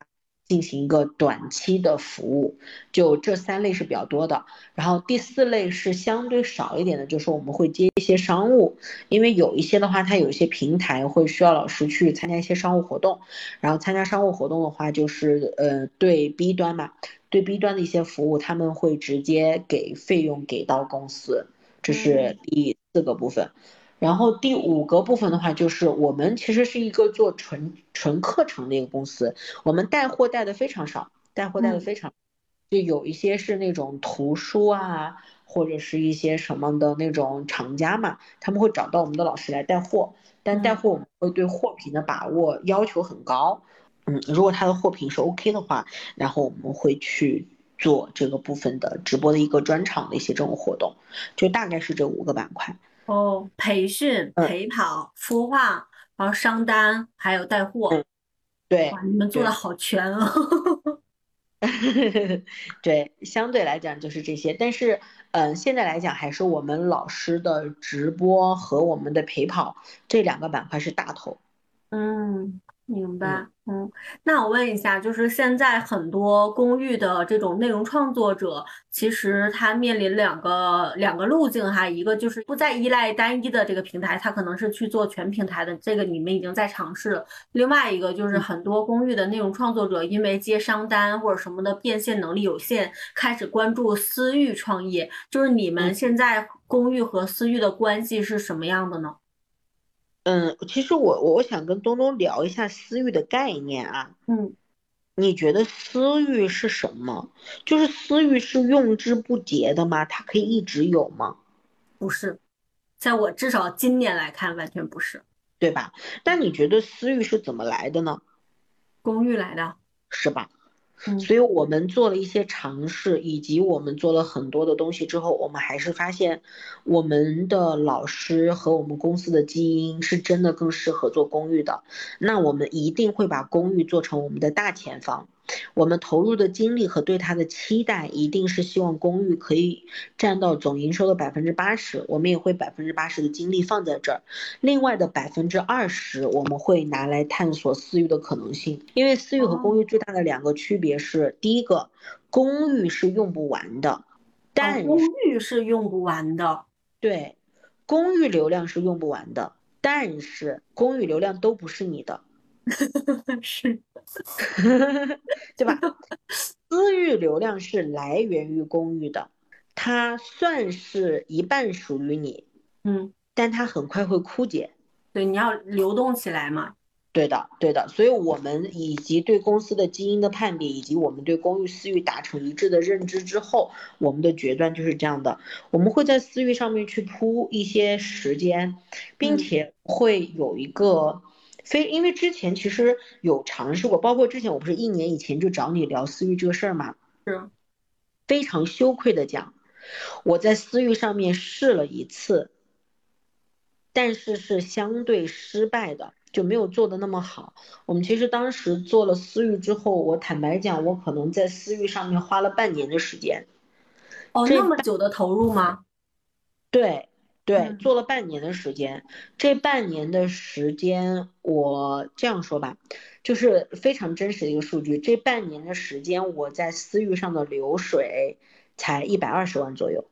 进行一个短期的服务，就这三类是比较多的。然后第四类是相对少一点的，就是我们会接一些商务，因为有一些的话，它有一些平台会需要老师去参加一些商务活动。然后参加商务活动的话，就是呃对 B 端嘛，对 B 端的一些服务，他们会直接给费用给到公司，这是第四个部分。然后第五个部分的话，就是我们其实是一个做纯纯课程的一个公司，我们带货带的非常少，带货带的非常，就有一些是那种图书啊，或者是一些什么的那种厂家嘛，他们会找到我们的老师来带货，但带货我们会对货品的把握要求很高，嗯，如果他的货品是 OK 的话，然后我们会去做这个部分的直播的一个专场的一些这种活动，就大概是这五个板块。哦，培训、陪跑、孵化，然后商单，还有带货，对，哇，你们做的好全啊！对，相对来讲就是这些，但是，嗯，现在来讲还是我们老师的直播和我们的陪跑这两个板块是大头。嗯。明白，嗯，那我问一下，就是现在很多公寓的这种内容创作者，其实他面临两个两个路径哈，一个就是不再依赖单一的这个平台，他可能是去做全平台的，这个你们已经在尝试了。另外一个就是很多公寓的内容创作者，因为接商单或者什么的变现能力有限，开始关注私域创业。就是你们现在公寓和私域的关系是什么样的呢？嗯，其实我我想跟东东聊一下私域的概念啊。嗯，你觉得私域是什么？就是私域是用之不竭的吗？它可以一直有吗？不是，在我至少今年来看，完全不是，对吧？但你觉得私域是怎么来的呢？公寓来的，是吧？所以我们做了一些尝试，以及我们做了很多的东西之后，我们还是发现，我们的老师和我们公司的基因是真的更适合做公寓的。那我们一定会把公寓做成我们的大前方。我们投入的精力和对它的期待，一定是希望公寓可以占到总营收的百分之八十，我们也会百分之八十的精力放在这儿。另外的百分之二十，我们会拿来探索私域的可能性。因为私域和公寓最大的两个区别是，第一个，公寓是用不完的，但公寓是用不完的。对，公寓流量是用不完的，但是公寓流量都不是你的。是，对吧？私域流量是来源于公域的，它算是一半属于你，嗯，但它很快会枯竭。对，你要流动起来嘛。对的，对的。所以我们以及对公司的基因的判别，以及我们对公域私域达成一致的认知之后，我们的决断就是这样的：我们会在私域上面去铺一些时间，并且会有一个。非因为之前其实有尝试过，包括之前我不是一年以前就找你聊私域这个事儿嘛，是，非常羞愧的讲，我在私域上面试了一次，但是是相对失败的，就没有做的那么好。我们其实当时做了私域之后，我坦白讲，我可能在私域上面花了半年的时间。哦，那么久的投入吗？对。对，做了半年的时间，这半年的时间，我这样说吧，就是非常真实的一个数据。这半年的时间，我在私域上的流水才一百二十万左右。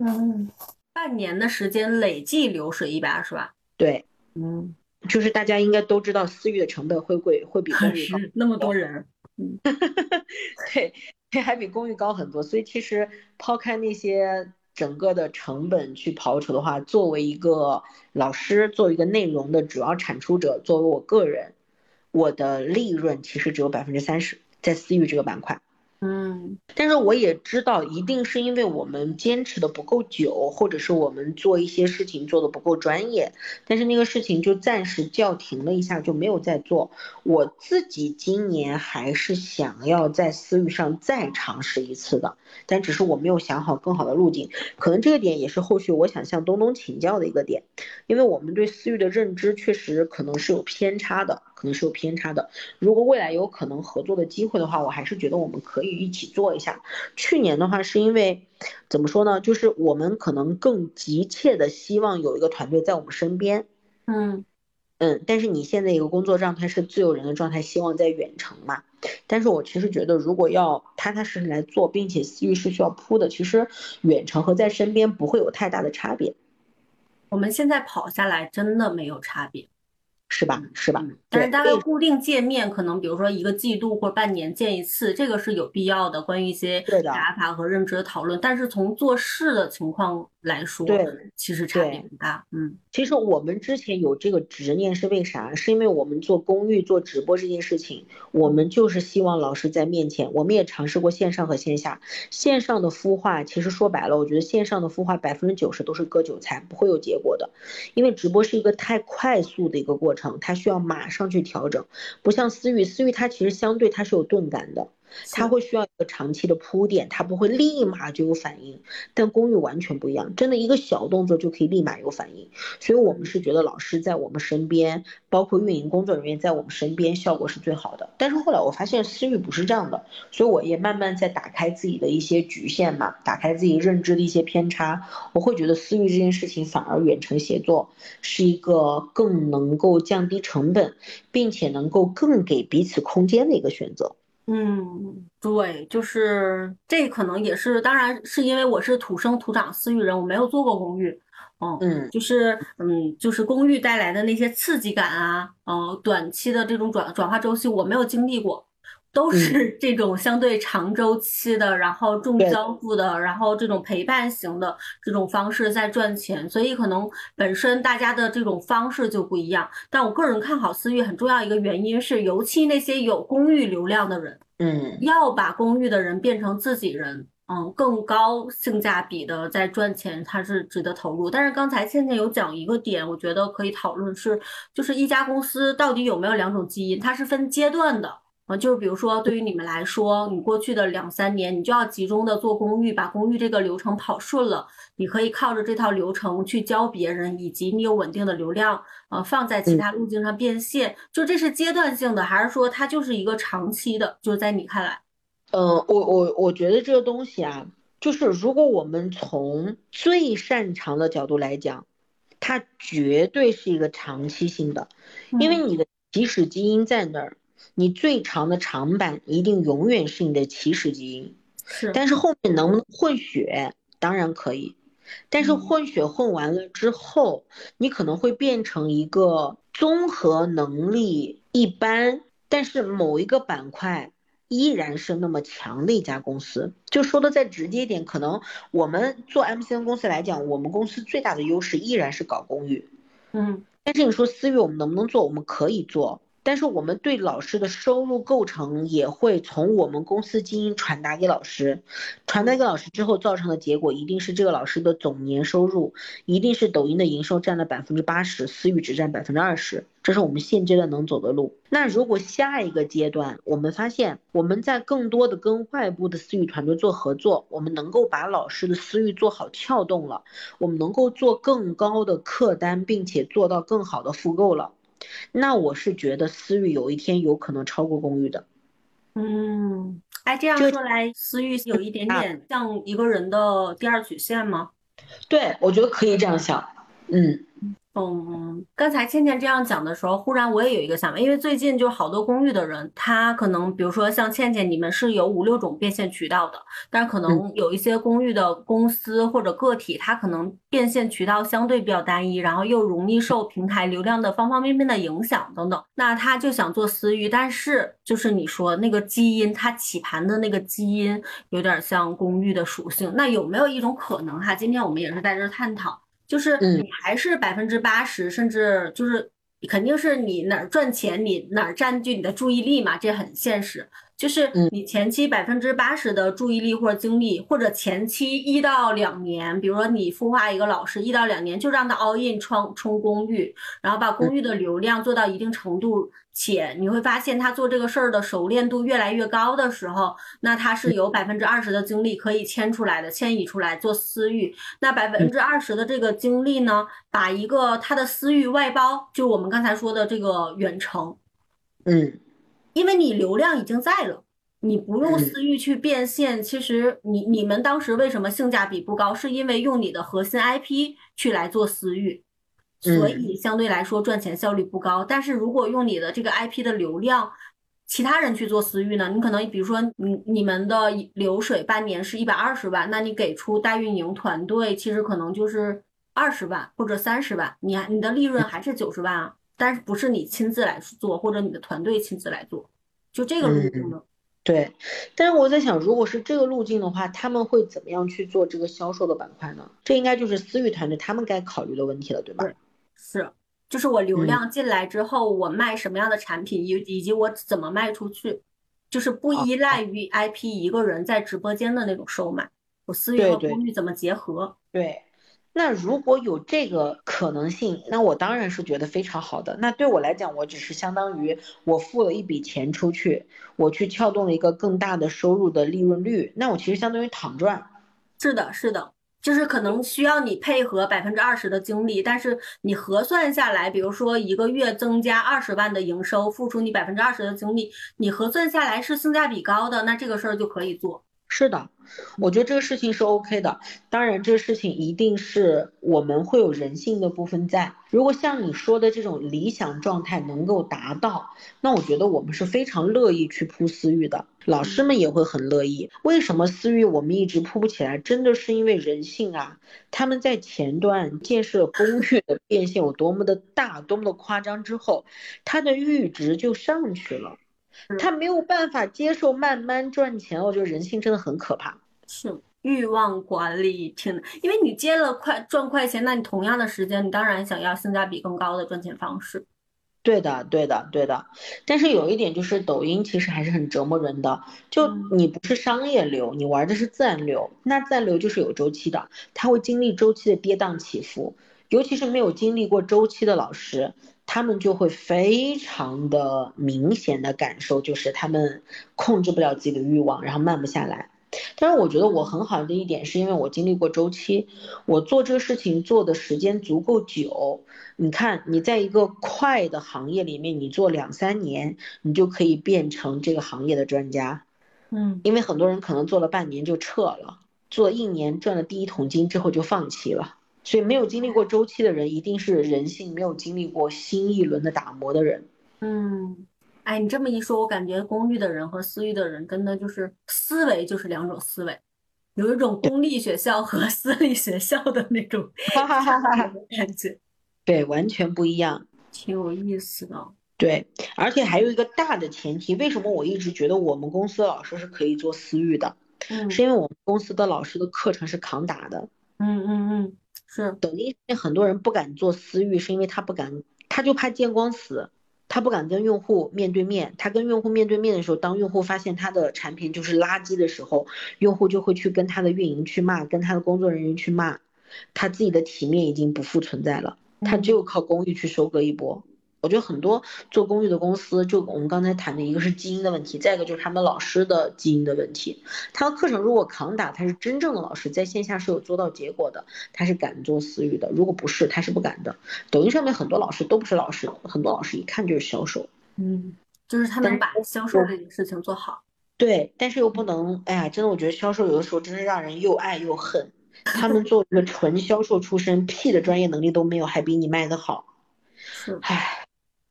嗯，半年的时间累计流水一百二十万。对，嗯，就是大家应该都知道，私域的成本会贵，会比公寓高。那么多人，嗯，对，这还比公寓高很多。所以其实抛开那些。整个的成本去刨除的话，作为一个老师，作为一个内容的主要产出者，作为我个人，我的利润其实只有百分之三十，在私域这个板块。嗯，但是我也知道，一定是因为我们坚持的不够久，或者是我们做一些事情做的不够专业，但是那个事情就暂时叫停了一下，就没有再做。我自己今年还是想要在私域上再尝试一次的，但只是我没有想好更好的路径，可能这个点也是后续我想向东东请教的一个点，因为我们对私域的认知确实可能是有偏差的。可能是有偏差的。如果未来有可能合作的机会的话，我还是觉得我们可以一起做一下。去年的话，是因为怎么说呢？就是我们可能更急切的希望有一个团队在我们身边。嗯嗯，但是你现在一个工作状态是自由人的状态，希望在远程嘛？但是我其实觉得，如果要踏踏实实来做，并且私域是需要铺的，其实远程和在身边不会有太大的差别。我们现在跑下来真的没有差别。是吧？是吧？但是大概固定见面，可能比如说一个季度或者半年见一次，这个是有必要的。关于一些打法和认知的讨论，但是从做事的情况。来说，对，其实差别很大。嗯，其实我们之前有这个执念是为啥？是因为我们做公寓、做直播这件事情，我们就是希望老师在面前。我们也尝试过线上和线下，线上的孵化，其实说白了，我觉得线上的孵化百分之九十都是割韭菜，不会有结果的。因为直播是一个太快速的一个过程，它需要马上去调整，不像私域，私域它其实相对它是有钝感的。他会需要一个长期的铺垫，他不会立马就有反应，但公寓完全不一样，真的一个小动作就可以立马有反应，所以我们是觉得老师在我们身边，包括运营工作人员在我们身边，效果是最好的。但是后来我发现私域不是这样的，所以我也慢慢在打开自己的一些局限嘛，打开自己认知的一些偏差，我会觉得私域这件事情反而远程协作是一个更能够降低成本，并且能够更给彼此空间的一个选择。嗯，对，就是这可能也是，当然是因为我是土生土长私域人，我没有做过公寓，嗯嗯，就是嗯，就是公寓带来的那些刺激感啊，嗯，短期的这种转转化周期我没有经历过。都是这种相对长周期的，然后重交付的，然后这种陪伴型的这种方式在赚钱，所以可能本身大家的这种方式就不一样。但我个人看好私域很重要一个原因是，尤其那些有公寓流量的人，嗯，要把公寓的人变成自己人，嗯，更高性价比的在赚钱，它是值得投入。但是刚才倩倩有讲一个点，我觉得可以讨论是，就是一家公司到底有没有两种基因，它是分阶段的。啊，就是比如说，对于你们来说，你过去的两三年，你就要集中的做公寓，把公寓这个流程跑顺了，你可以靠着这套流程去教别人，以及你有稳定的流量，呃，放在其他路径上变现。就这是阶段性的，还是说它就是一个长期的？就在你看来，嗯，我我我觉得这个东西啊，就是如果我们从最擅长的角度来讲，它绝对是一个长期性的，因为你的起始基因在那儿。你最长的长板一定永远是你的起始基因，是。但是后面能不能混血，当然可以。但是混血混完了之后，你可能会变成一个综合能力一般，但是某一个板块依然是那么强的一家公司。就说的再直接一点，可能我们做 MCN 公司来讲，我们公司最大的优势依然是搞公寓，嗯。但是你说私域我们能不能做？我们可以做。但是我们对老师的收入构成也会从我们公司经营传达给老师，传达给老师之后造成的结果一定是这个老师的总年收入一定是抖音的营收占了百分之八十，私域只占百分之二十，这是我们现阶段能走的路。那如果下一个阶段我们发现我们在更多的跟外部的私域团队做合作，我们能够把老师的私域做好撬动了，我们能够做更高的客单，并且做到更好的复购了。那我是觉得私域有一天有可能超过公寓的。嗯，哎，这样说来，私域有一点点像一个人的第二曲线吗？对，我觉得可以这样想。嗯。嗯，刚才倩倩这样讲的时候，忽然我也有一个想法，因为最近就好多公寓的人，他可能比如说像倩倩，你们是有五六种变现渠道的，但是可能有一些公寓的公司或者个体，他可能变现渠道相对比较单一，然后又容易受平台流量的方方面面的影响等等，那他就想做私域，但是就是你说那个基因，它起盘的那个基因有点像公寓的属性，那有没有一种可能哈？今天我们也是在这探讨。就是你还是百分之八十，甚至就是肯定是你哪儿赚钱，你哪儿占据你的注意力嘛，这很现实。就是你前期百分之八十的注意力或者精力，或者前期一到两年，比如说你孵化一个老师一到两年，就让他 all in 冲冲公寓，然后把公寓的流量做到一定程度，且你会发现他做这个事儿的熟练度越来越高的时候，那他是有百分之二十的精力可以迁出来的，迁移出来做私域。那百分之二十的这个精力呢，把一个他的私域外包，就我们刚才说的这个远程，嗯。因为你流量已经在了，你不用私域去变现。其实你你们当时为什么性价比不高？是因为用你的核心 IP 去来做私域，所以相对来说赚钱效率不高。但是如果用你的这个 IP 的流量，其他人去做私域呢？你可能比如说你你们的流水半年是一百二十万，那你给出代运营团队其实可能就是二十万或者三十万，你你的利润还是九十万啊。但是不是你亲自来去做，或者你的团队亲自来做，就这个路径呢？对，但是我在想，如果是这个路径的话，他们会怎么样去做这个销售的板块呢？这应该就是私域团队他们该考虑的问题了，对吧？对，是，就是我流量进来之后，我卖什么样的产品，以以及我怎么卖出去，就是不依赖于 IP 一个人在直播间的那种售卖，我私域和公域怎么结合？对。那如果有这个可能性，那我当然是觉得非常好的。那对我来讲，我只是相当于我付了一笔钱出去，我去撬动了一个更大的收入的利润率，那我其实相当于躺赚。是的，是的，就是可能需要你配合百分之二十的精力，但是你核算下来，比如说一个月增加二十万的营收，付出你百分之二十的精力，你核算下来是性价比高的，那这个事儿就可以做。是的，我觉得这个事情是 OK 的。当然，这个事情一定是我们会有人性的部分在。如果像你说的这种理想状态能够达到，那我觉得我们是非常乐意去铺私域的，老师们也会很乐意。为什么私域我们一直铺不起来？真的是因为人性啊！他们在前端建设公域的变现有多么的大，多么的夸张之后，它的阈值就上去了。他没有办法接受慢慢赚钱，我觉得人性真的很可怕。是欲望管理挺，因为你接了快赚快钱，那你同样的时间，你当然想要性价比更高的赚钱方式。对的，对的，对的。但是有一点就是，抖音其实还是很折磨人的。就你不是商业流，你玩的是自然流，那自然流就是有周期的，它会经历周期的跌宕起伏，尤其是没有经历过周期的老师。他们就会非常的明显的感受，就是他们控制不了自己的欲望，然后慢不下来。但是我觉得我很好的一点，是因为我经历过周期，我做这个事情做的时间足够久。你看，你在一个快的行业里面，你做两三年，你就可以变成这个行业的专家。嗯，因为很多人可能做了半年就撤了，做一年赚了第一桶金之后就放弃了。所以没有经历过周期的人，一定是人性没有经历过新一轮的打磨的人。嗯，哎，你这么一说，我感觉公寓的人和私域的人真的就是思维就是两种思维，有一种公立学校和 私立学校的那种 感觉。对，完全不一样，挺有意思的。对，而且还有一个大的前提，为什么我一直觉得我们公司的老师是可以做私域的？嗯，是因为我们公司的老师的课程是扛打的。嗯嗯嗯。是抖音很多人不敢做私域，是因为他不敢，他就怕见光死，他不敢跟用户面对面。他跟用户面对面的时候，当用户发现他的产品就是垃圾的时候，用户就会去跟他的运营去骂，跟他的工作人员去骂，他自己的体面已经不复存在了，他只有靠公域去收割一波。我觉得很多做公寓的公司，就我们刚才谈的一个是基因的问题，再一个就是他们老师的基因的问题。他的课程如果扛打，他是真正的老师，在线下是有做到结果的，他是敢做私域的；如果不是，他是不敢的。抖音上面很多老师都不是老师，很多老师一看就是销售。嗯，就是他能把销售这个事情做好。对，但是又不能，哎呀，真的，我觉得销售有的时候真是让人又爱又恨。他们做一个纯销售出身，屁的专业能力都没有，还比你卖的好。是，唉。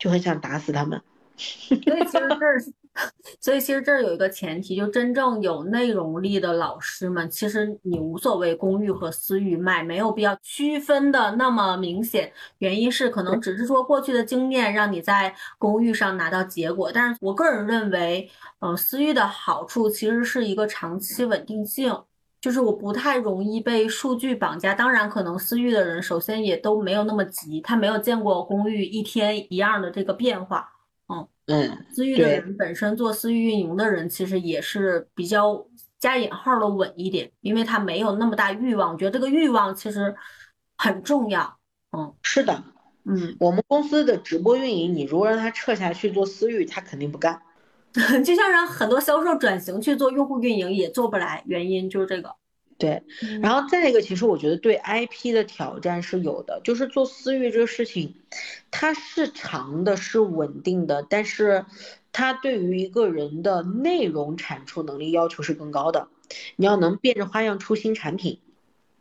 就很想打死他们，所以其实这儿，所以其实这儿有一个前提，就真正有内容力的老师们，其实你无所谓公域和私域卖，没有必要区分的那么明显。原因是可能只是说过去的经验让你在公域上拿到结果，但是我个人认为，嗯，私域的好处其实是一个长期稳定性。就是我不太容易被数据绑架，当然可能私域的人首先也都没有那么急，他没有见过公域一天一样的这个变化，嗯。嗯，私域的人本身做私域运营的人其实也是比较加引号的稳一点，因为他没有那么大欲望，我觉得这个欲望其实很重要，嗯，是的，嗯，我们公司的直播运营，你如果让他撤下去做私域，他肯定不干。就像让很多销售转型去做用户运营也做不来，原因就是这个。对，然后再一个，其实我觉得对 IP 的挑战是有的，就是做私域这个事情，它是长的，是稳定的，但是它对于一个人的内容产出能力要求是更高的。你要能变着花样出新产品，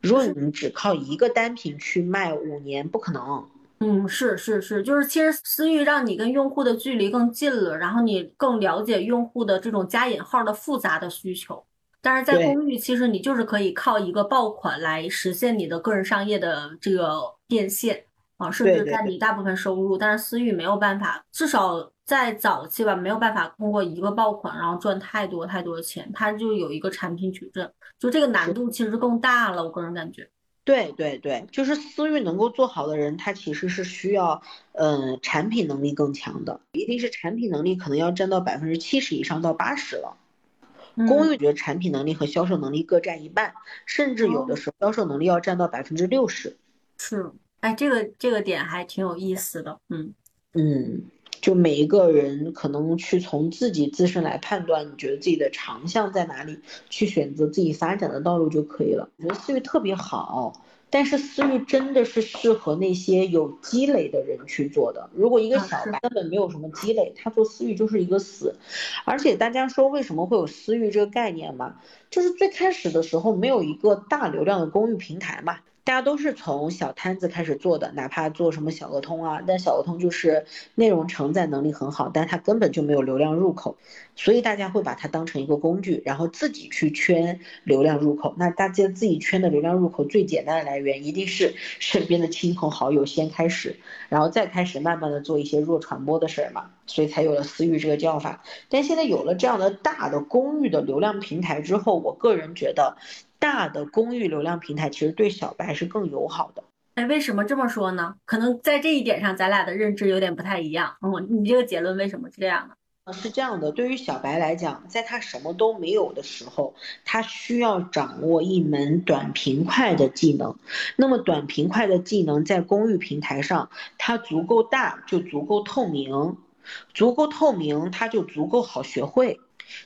如果你只靠一个单品去卖五年，不可能。嗯，是是是，就是其实私域让你跟用户的距离更近了，然后你更了解用户的这种加引号的复杂的需求。但是在公寓，其实你就是可以靠一个爆款来实现你的个人商业的这个变现啊，甚至占你大部分收入。但是私域没有办法，至少在早期吧，没有办法通过一个爆款然后赚太多太多的钱，它就有一个产品矩阵，就这个难度其实更大了。我个人感觉。对对对，就是私域能够做好的人，他其实是需要，嗯，产品能力更强的，一定是产品能力可能要占到百分之七十以上到八十了。公寓觉得产品能力和销售能力各占一半，甚至有的时候销售能力要占到百分之六十。是，哎，这个这个点还挺有意思的，嗯嗯，就每一个人可能去从自己自身来判断，你觉得自己的长项在哪里，去选择自己发展的道路就可以了。我觉得思域特别好。但是私域真的是适合那些有积累的人去做的。如果一个小白根本没有什么积累，他做私域就是一个死。而且大家说为什么会有私域这个概念嘛？就是最开始的时候没有一个大流量的公寓平台嘛。大家都是从小摊子开始做的，哪怕做什么小额通啊，但小额通就是内容承载能力很好，但它根本就没有流量入口，所以大家会把它当成一个工具，然后自己去圈流量入口。那大家自己圈的流量入口最简单的来源一定是身边的亲朋好友先开始，然后再开始慢慢的做一些弱传播的事儿嘛，所以才有了私域这个叫法。但现在有了这样的大的公寓的流量平台之后，我个人觉得。大的公寓流量平台其实对小白是更友好的。哎，为什么这么说呢？可能在这一点上，咱俩的认知有点不太一样。嗯，你这个结论为什么是这样的？是这样的，对于小白来讲，在他什么都没有的时候，他需要掌握一门短平快的技能。那么短平快的技能在公寓平台上，它足够大就足够透明，足够透明它就足够好学会。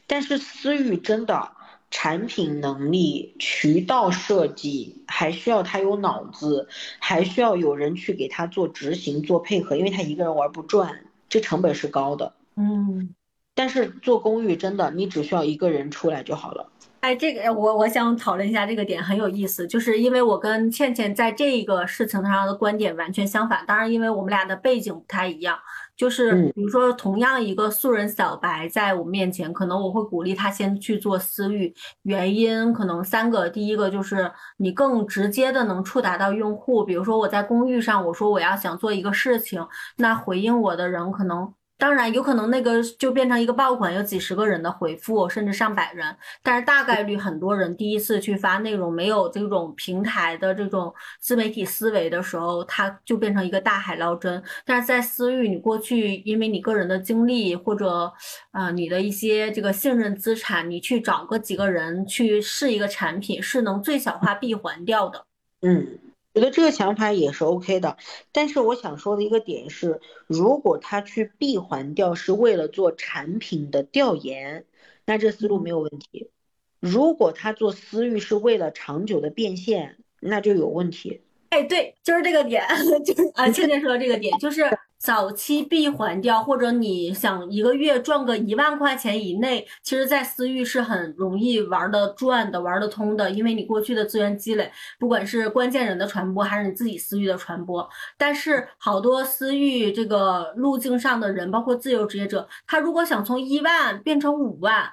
但是私域真的。产品能力、渠道设计，还需要他有脑子，还需要有人去给他做执行、做配合，因为他一个人玩不转，这成本是高的。嗯，但是做公寓真的，你只需要一个人出来就好了。哎，这个我我想讨论一下这个点很有意思，就是因为我跟倩倩在这个事情上的观点完全相反，当然因为我们俩的背景不太一样。就是比如说，同样一个素人小白在我面前，可能我会鼓励他先去做私域，原因可能三个。第一个就是你更直接的能触达到用户，比如说我在公寓上，我说我要想做一个事情，那回应我的人可能。当然有可能那个就变成一个爆款，有几十个人的回复，甚至上百人。但是大概率很多人第一次去发内容，没有这种平台的这种自媒体思维的时候，它就变成一个大海捞针。但是在私域，你过去因为你个人的经历或者呃你的一些这个信任资产，你去找个几个人去试一个产品，是能最小化闭环掉的。嗯。觉得这个想法也是 OK 的，但是我想说的一个点是，如果他去闭环掉是为了做产品的调研，那这思路没有问题；如果他做私域是为了长久的变现，那就有问题。哎，对，就是这个点，就是啊，倩倩说的这个点，就是早期闭环掉，或者你想一个月赚个一万块钱以内，其实，在私域是很容易玩的转的，玩得通的，因为你过去的资源积累，不管是关键人的传播，还是你自己私域的传播。但是好多私域这个路径上的人，包括自由职业者，他如果想从一万变成五万。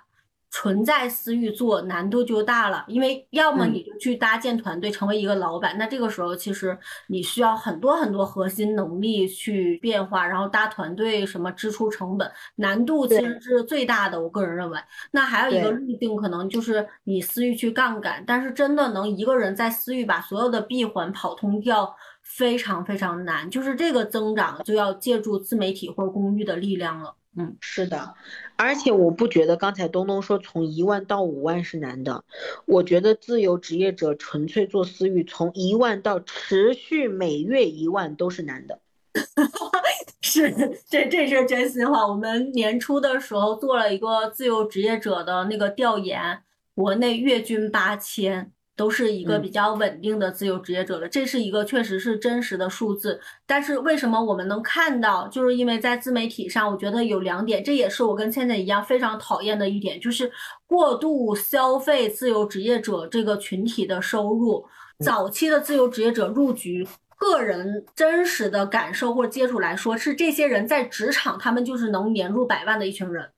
纯在私域做难度就大了，因为要么你就去搭建团队，成为一个老板，那这个时候其实你需要很多很多核心能力去变化，然后搭团队什么支出成本难度其实是最大的。我个人认为，那还有一个路径可能就是你私域去杠杆，但是真的能一个人在私域把所有的闭环跑通掉，非常非常难。就是这个增长就要借助自媒体或者公寓的力量了。嗯，是的，而且我不觉得刚才东东说从一万到五万是难的，我觉得自由职业者纯粹做私域，从一万到持续每月一万都是难的。是，这这是真心话。我们年初的时候做了一个自由职业者的那个调研，国内月均八千。都是一个比较稳定的自由职业者了，这是一个确实是真实的数字。但是为什么我们能看到？就是因为在自媒体上，我觉得有两点，这也是我跟倩倩一样非常讨厌的一点，就是过度消费自由职业者这个群体的收入。早期的自由职业者入局。个人真实的感受或接触来说，是这些人在职场，他们就是能年入百万的一群人，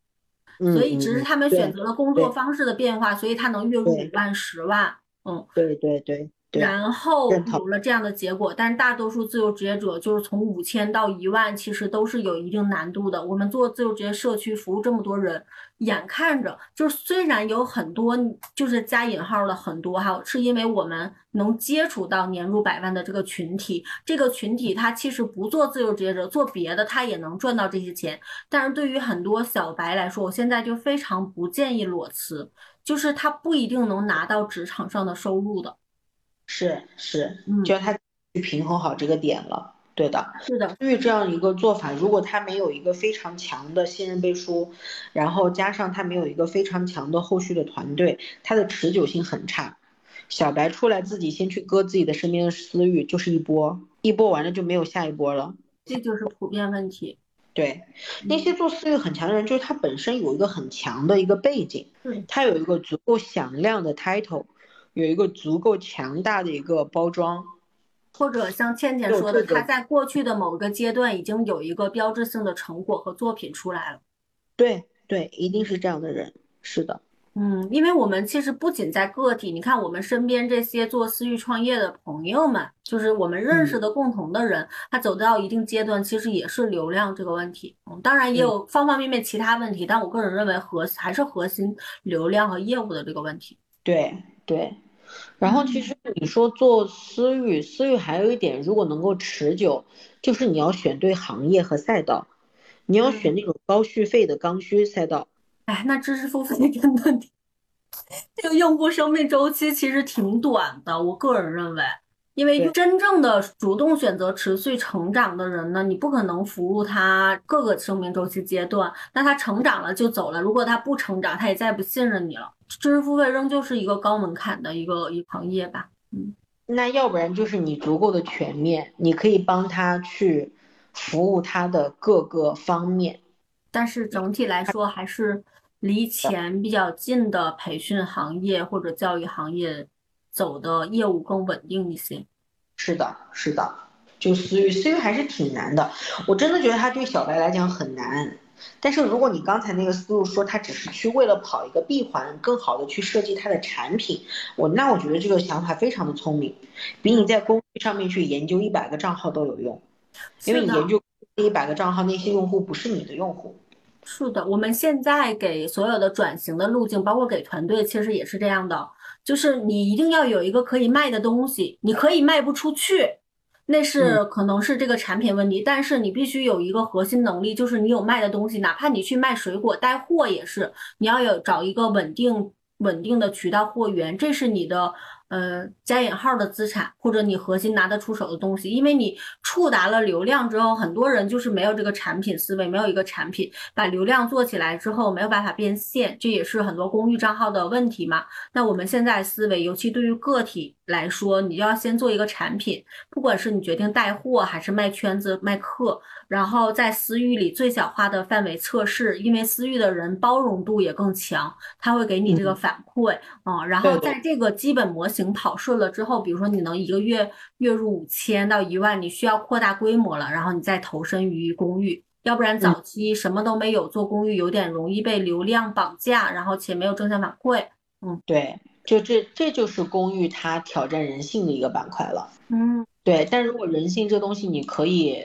所以只是他们选择了工作方式的变化，所以他能月入五万、十万。嗯，对对对。然后有了这样的结果，但是大多数自由职业者就是从五千到一万，其实都是有一定难度的。我们做自由职业社区服务这么多人，眼看着就是虽然有很多就是加引号的很多哈，是因为我们能接触到年入百万的这个群体，这个群体他其实不做自由职业者，做别的他也能赚到这些钱。但是对于很多小白来说，我现在就非常不建议裸辞，就是他不一定能拿到职场上的收入的。是是，就要他去平衡好这个点了，对的，是的。对于这样一个做法，如果他没有一个非常强的信任背书，然后加上他没有一个非常强的后续的团队，他的持久性很差。小白出来自己先去割自己的身边的私域，就是一波，一波完了就没有下一波了。这就是普遍问题。对，那些做私域很强的人，就是他本身有一个很强的一个背景，他有一个足够响亮的 title。有一个足够强大的一个包装，或者像倩倩说的，他在过去的某个阶段已经有一个标志性的成果和作品出来了。对对，一定是这样的人，是的。嗯，因为我们其实不仅在个体，你看我们身边这些做私域创业的朋友们，就是我们认识的共同的人，他走到一定阶段，其实也是流量这个问题。嗯，当然也有方方面面其他问题，但我个人认为核还是核心流量和业务的这个问题。对对。然后其实你说做私域，私域还有一点，如果能够持久，就是你要选对行业和赛道，你要选那种高续费的刚需赛道。哎，那知识付费真的，这个用户生命周期其实挺短的，我个人认为。因为真正的主动选择持续成长的人呢，你不可能服务他各个生命周期阶段。那他成长了就走了，如果他不成长，他也再不信任你了。知识付费仍旧是一个高门槛的一个一行业吧。嗯，那要不然就是你足够的全面，你可以帮他去服务他的各个方面。但是整体来说，还是离钱比较近的培训行业或者教育行业。走的业务更稳定一些，是的，是的，就私域，私域还是挺难的。我真的觉得它对小白来讲很难。但是如果你刚才那个思路说他只是去为了跑一个闭环，更好的去设计他的产品，我那我觉得这个想法非常的聪明，比你在工具上面去研究一百个账号都有用，因为你研究一百个账号那些用户不是你的用户。是的，我们现在给所有的转型的路径，包括给团队，其实也是这样的。就是你一定要有一个可以卖的东西，你可以卖不出去，那是可能是这个产品问题，但是你必须有一个核心能力，就是你有卖的东西，哪怕你去卖水果带货也是，你要有找一个稳定稳定的渠道货源，这是你的。呃，加引号的资产，或者你核心拿得出手的东西，因为你触达了流量之后，很多人就是没有这个产品思维，没有一个产品把流量做起来之后，没有办法变现，这也是很多公寓账号的问题嘛。那我们现在思维，尤其对于个体来说，你就要先做一个产品，不管是你决定带货还是卖圈子卖课。然后在私域里最小化的范围测试，因为私域的人包容度也更强，他会给你这个反馈啊。然后在这个基本模型跑顺了之后，比如说你能一个月月入五千到一万，你需要扩大规模了，然后你再投身于公寓，要不然早期什么都没有做公寓，有点容易被流量绑架，然后且没有正向反馈。嗯，对，就这这就是公寓它挑战人性的一个板块了。嗯，对，但如果人性这东西你可以。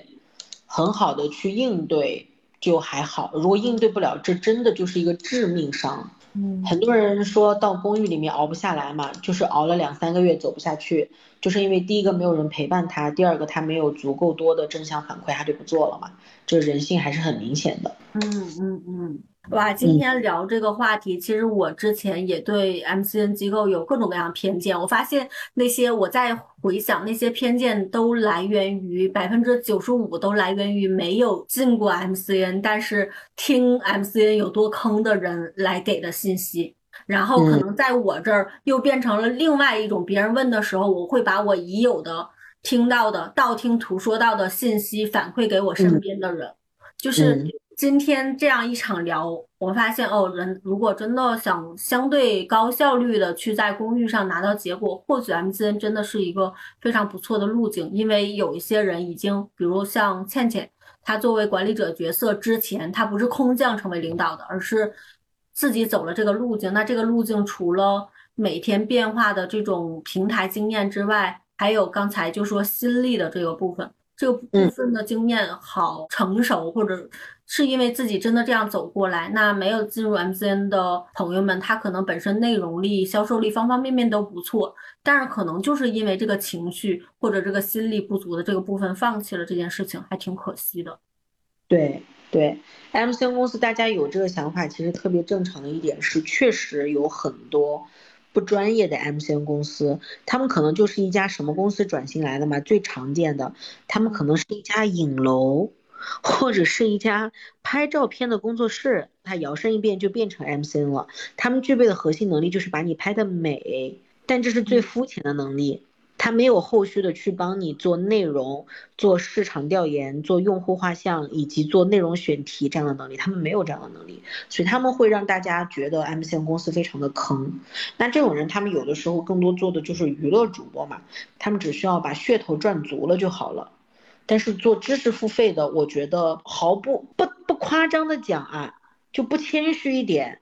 很好的去应对就还好，如果应对不了，这真的就是一个致命伤。嗯，很多人说到公寓里面熬不下来嘛，就是熬了两三个月走不下去，就是因为第一个没有人陪伴他，第二个他没有足够多的正向反馈，他就不做了嘛。这人性还是很明显的。嗯嗯嗯。哇，今天聊这个话题，其实我之前也对 MCN 机构有各种各样偏见。我发现那些我在回想那些偏见，都来源于百分之九十五都来源于没有进过 MCN，但是听 MCN 有多坑的人来给的信息。然后可能在我这儿又变成了另外一种，别人问的时候，我会把我已有的听到的道听途说到的信息反馈给我身边的人，就是。今天这样一场聊，我发现哦，人如果真的想相对高效率的去在公寓上拿到结果，或许 MCN 真的是一个非常不错的路径。因为有一些人已经，比如像倩倩，她作为管理者角色之前，她不是空降成为领导的，而是自己走了这个路径。那这个路径除了每天变化的这种平台经验之外，还有刚才就说心力的这个部分。这个部分的经验好成熟，或者是因为自己真的这样走过来。那没有进入 MCN 的朋友们，他可能本身内容力、销售力方方面面都不错，但是可能就是因为这个情绪或者这个心力不足的这个部分，放弃了这件事情，还挺可惜的。对对，MCN 公司大家有这个想法，其实特别正常的一点是，确实有很多。不专业的 MCN 公司，他们可能就是一家什么公司转型来的嘛？最常见的，他们可能是一家影楼，或者是一家拍照片的工作室，它摇身一变就变成 MCN 了。他们具备的核心能力就是把你拍的美，但这是最肤浅的能力。他没有后续的去帮你做内容、做市场调研、做用户画像以及做内容选题这样的能力，他们没有这样的能力，所以他们会让大家觉得 MCN 公司非常的坑。那这种人，他们有的时候更多做的就是娱乐主播嘛，他们只需要把噱头赚足了就好了。但是做知识付费的，我觉得毫不不不夸张的讲啊，就不谦虚一点，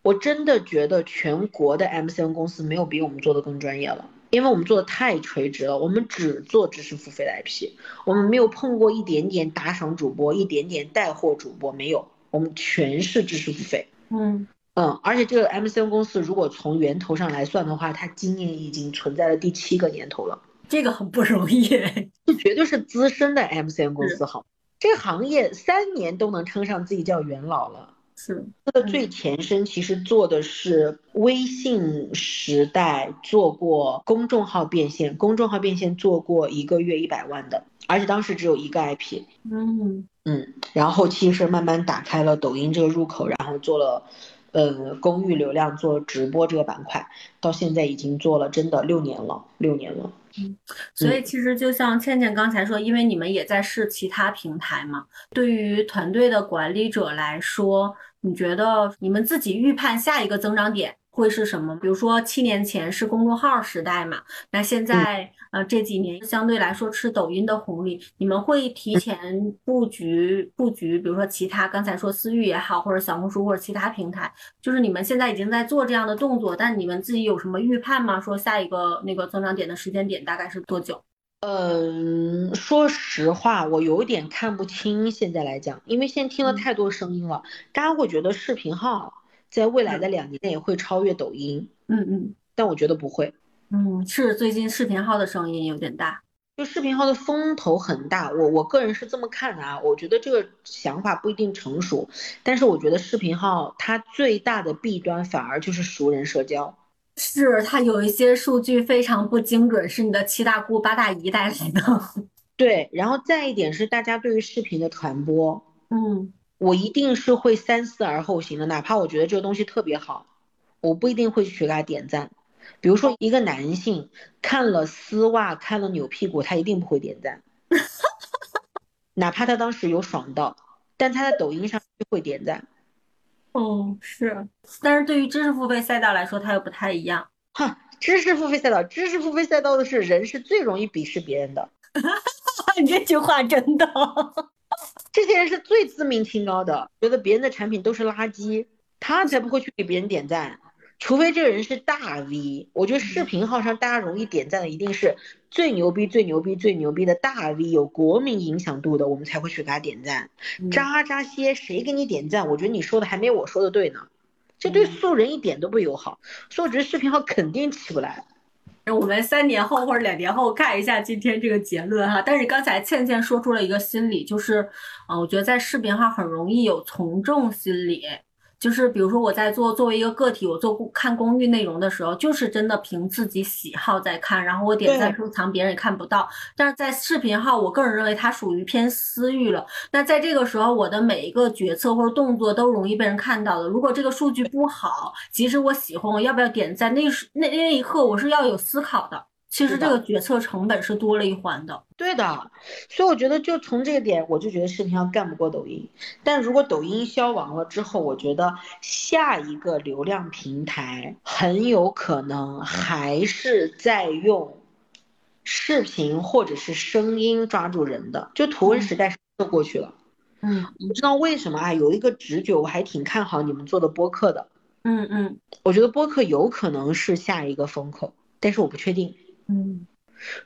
我真的觉得全国的 MCN 公司没有比我们做的更专业了。因为我们做的太垂直了，我们只做知识付费的 IP，我们没有碰过一点点打赏主播，一点点带货主播没有，我们全是知识付费。嗯嗯，而且这个 MCN 公司如果从源头上来算的话，它今年已经存在了第七个年头了，这个很不容易，这绝对是资深的 MCN 公司好，这个行业三年都能称上自己叫元老了。是，它的最前身其实做的是微信时代做过公众号变现，公众号变现做过一个月一百万的，而且当时只有一个 IP。嗯嗯，然后后期是慢慢打开了抖音这个入口，然后做了，呃，公域流量做直播这个板块，到现在已经做了真的六年了，六年了。嗯，所以其实就像倩倩刚才说，因为你们也在试其他平台嘛，对于团队的管理者来说，你觉得你们自己预判下一个增长点？会是什么？比如说七年前是公众号时代嘛，那现在呃这几年相对来说吃抖音的红利，你们会提前布局布局，比如说其他刚才说私域也好，或者小红书或者其他平台，就是你们现在已经在做这样的动作，但你们自己有什么预判吗？说下一个那个增长点的时间点大概是多久？嗯，说实话，我有点看不清现在来讲，因为现在听了太多声音了，大家会觉得视频号。在未来的两年内会超越抖音，嗯嗯，但我觉得不会，嗯，是最近视频号的声音有点大，就视频号的风头很大，我我个人是这么看的啊，我觉得这个想法不一定成熟，但是我觉得视频号它最大的弊端反而就是熟人社交，是它有一些数据非常不精准，是你的七大姑八大姨带来的，对，然后再一点是大家对于视频的传播，嗯。我一定是会三思而后行的，哪怕我觉得这个东西特别好，我不一定会去给他点赞。比如说一个男性看了丝袜，看了扭屁股，他一定不会点赞，哪怕他当时有爽到，但他在抖音上会点赞。哦，是，但是对于知识付费赛道来说，他又不太一样。哈，知识付费赛道，知识付费赛道的是人是最容易鄙视别人的。你这句话真的。这些人是最自命清高的，觉得别人的产品都是垃圾，他才不会去给别人点赞，除非这个人是大 V。我觉得视频号上大家容易点赞的，一定是最牛逼、最牛逼、最牛逼的大 V，有国民影响度的，我们才会去给他点赞。渣渣些谁给你点赞？我觉得你说的还没我说的对呢，这对素人一点都不友好。所以我觉得视频号肯定起不来。我们三年后或者两年后看一下今天这个结论哈。但是刚才倩倩说出了一个心理，就是，嗯，我觉得在视频上很容易有从众心理。就是比如说我在做作为一个个体，我做看公寓内容的时候，就是真的凭自己喜好在看，然后我点赞收藏，别人也看不到。但是在视频号，我个人认为它属于偏私域了。那在这个时候，我的每一个决策或者动作都容易被人看到的。如果这个数据不好，即使我喜欢，我要不要点赞？那是那那一刻我是要有思考的。其实这个决策成本是多了一环的。对的，所以我觉得就从这个点，我就觉得视频号干不过抖音。但如果抖音消亡了之后，我觉得下一个流量平台很有可能还是在用视频或者是声音抓住人的，就图文时代是过去了。嗯，你知道为什么啊？有一个直觉，我还挺看好你们做的播客的。嗯嗯，我觉得播客有可能是下一个风口，但是我不确定。嗯。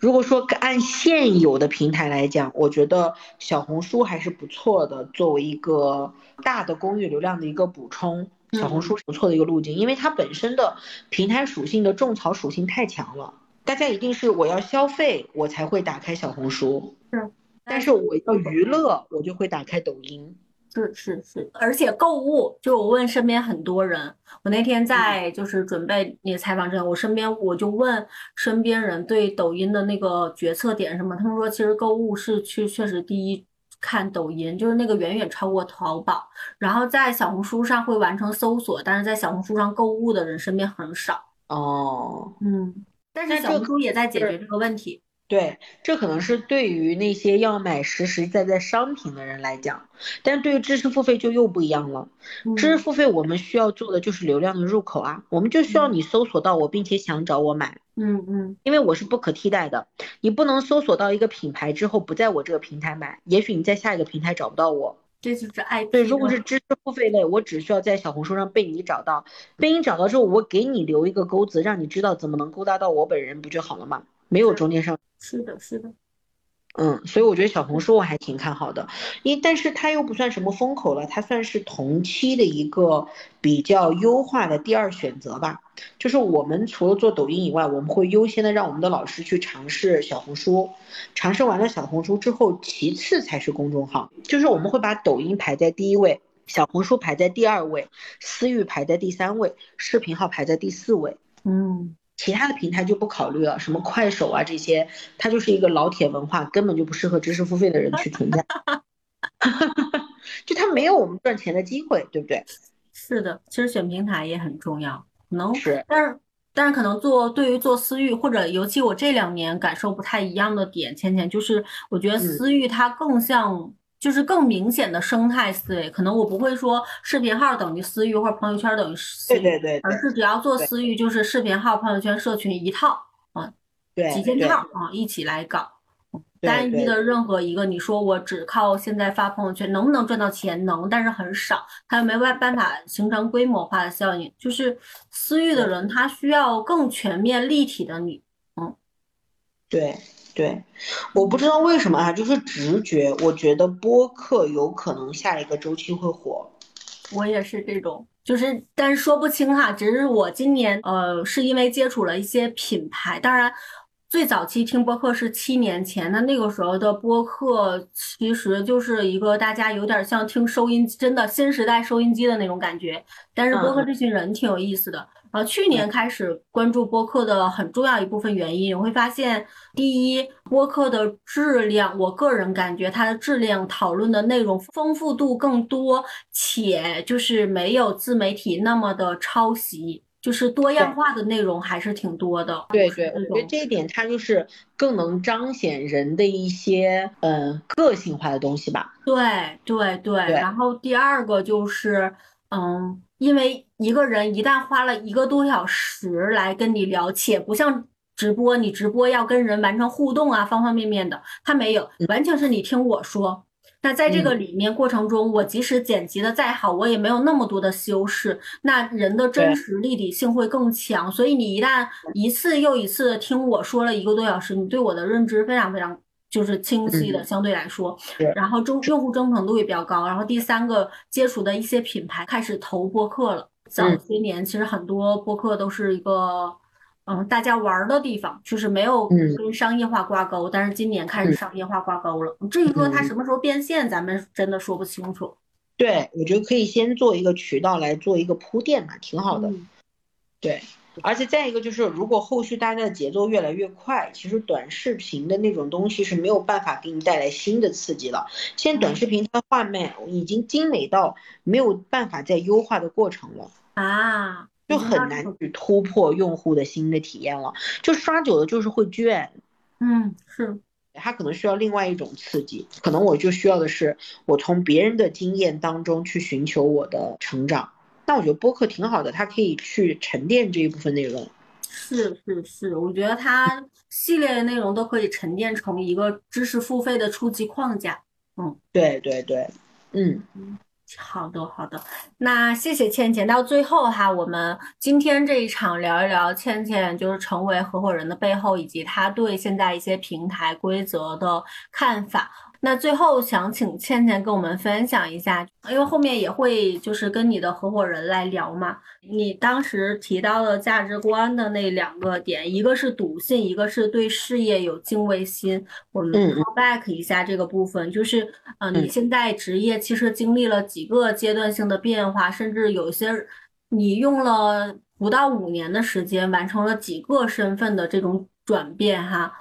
如果说按现有的平台来讲，我觉得小红书还是不错的，作为一个大的公域流量的一个补充，小红书是不错的一个路径，因为它本身的平台属性的种草属性太强了，大家一定是我要消费我才会打开小红书，是，但是我要娱乐我就会打开抖音。是是是，而且购物，就我问身边很多人，我那天在就是准备那个采访之前，我身边我就问身边人对抖音的那个决策点什么，他们说其实购物是去确实第一看抖音，就是那个远远超过淘宝，然后在小红书上会完成搜索，但是在小红书上购物的人身边很少。哦，嗯，但是小红书也在解决这个问题。对，这可能是对于那些要买实实在在商品的人来讲，但对于知识付费就又不一样了。知识付费我们需要做的就是流量的入口啊，我们就需要你搜索到我，并且想找我买。嗯嗯，因为我是不可替代的，你不能搜索到一个品牌之后不在我这个平台买，也许你在下一个平台找不到我。这就是爱。对，如果是知识付费类，我只需要在小红书上被你找到，被你找到之后，我给你留一个钩子，让你知道怎么能勾搭到我本人，不就好了吗？没有中间商。是的，是的，嗯，所以我觉得小红书我还挺看好的，因但是它又不算什么风口了，它算是同期的一个比较优化的第二选择吧。就是我们除了做抖音以外，我们会优先的让我们的老师去尝试小红书，尝试完了小红书之后，其次才是公众号。就是我们会把抖音排在第一位，小红书排在第二位，私域排在第三位，视频号排在第四位。嗯。其他的平台就不考虑了，什么快手啊这些，它就是一个老铁文化，根本就不适合知识付费的人去存在，就它没有我们赚钱的机会，对不对？是的，其实选平台也很重要，能是，但是但是可能做对于做私域或者尤其我这两年感受不太一样的点，倩倩就是我觉得私域它更像。就是更明显的生态思维，可能我不会说视频号等于私域或者朋友圈等于私域，对对对，而是只要做私域，就是视频号、朋友圈、社群一套啊，对，几件套啊，一起来搞。单一的任何一个，你说我只靠现在发朋友圈能不能赚到钱？能，但是很少，它又没办办法形成规模化的效应。就是私域的人，他需要更全面立体的你，嗯，对。对，我不知道为什么啊，就是直觉，我觉得播客有可能下一个周期会火。我也是这种，就是但是说不清哈，只是我今年呃是因为接触了一些品牌，当然最早期听播客是七年前，那那个时候的播客其实就是一个大家有点像听收音机，真的新时代收音机的那种感觉。但是播客这群人挺有意思的。啊，去年开始关注播客的很重要一部分原因，我会发现，第一，播客的质量，我个人感觉它的质量讨论的内容丰富度更多，且就是没有自媒体那么的抄袭，就是多样化的内容还是挺多的。对对，我觉得这一点它就是更能彰显人的一些嗯个性化的东西吧。对对对，然后第二个就是嗯。因为一个人一旦花了一个多小时来跟你聊，且不像直播，你直播要跟人完成互动啊，方方面面的，他没有，完全是你听我说。那在这个里面过程中，我即使剪辑的再好，我也没有那么多的修饰，那人的真实立体性会更强。所以你一旦一次又一次的听我说了一个多小时，你对我的认知非常非常。就是清晰的，相对来说，然后忠用户忠诚度也比较高。然后第三个接触的一些品牌开始投播客了。早些年其实很多播客都是一个，嗯，大家玩的地方，就是没有跟商业化挂钩。但是今年开始商业化挂钩了。至于说它什么时候变现，咱们真的说不清楚。对，我觉得可以先做一个渠道来做一个铺垫嘛，挺好的。对。而且再一个就是，如果后续大家的节奏越来越快，其实短视频的那种东西是没有办法给你带来新的刺激了。现在短视频它画面已经精美到没有办法再优化的过程了啊。就很难去突破用户的新的体验了。就刷久了就是会倦。嗯，是。他可能需要另外一种刺激，可能我就需要的是我从别人的经验当中去寻求我的成长。那我觉得播客挺好的，它可以去沉淀这一部分内容。是是是，我觉得它 系列的内容都可以沉淀成一个知识付费的初级框架。嗯，对对对，嗯。好的，好的，那谢谢倩倩。到最后哈，我们今天这一场聊一聊倩倩就是成为合伙人的背后，以及她对现在一些平台规则的看法。那最后想请倩倩跟我们分享一下，因为后面也会就是跟你的合伙人来聊嘛。你当时提到的价值观的那两个点，一个是笃信，一个是对事业有敬畏心。我们 call back 一下这个部分，就是呃，你现在职业其实经历了几个阶段性的变化，甚至有些你用了不到五年的时间完成了几个身份的这种转变哈。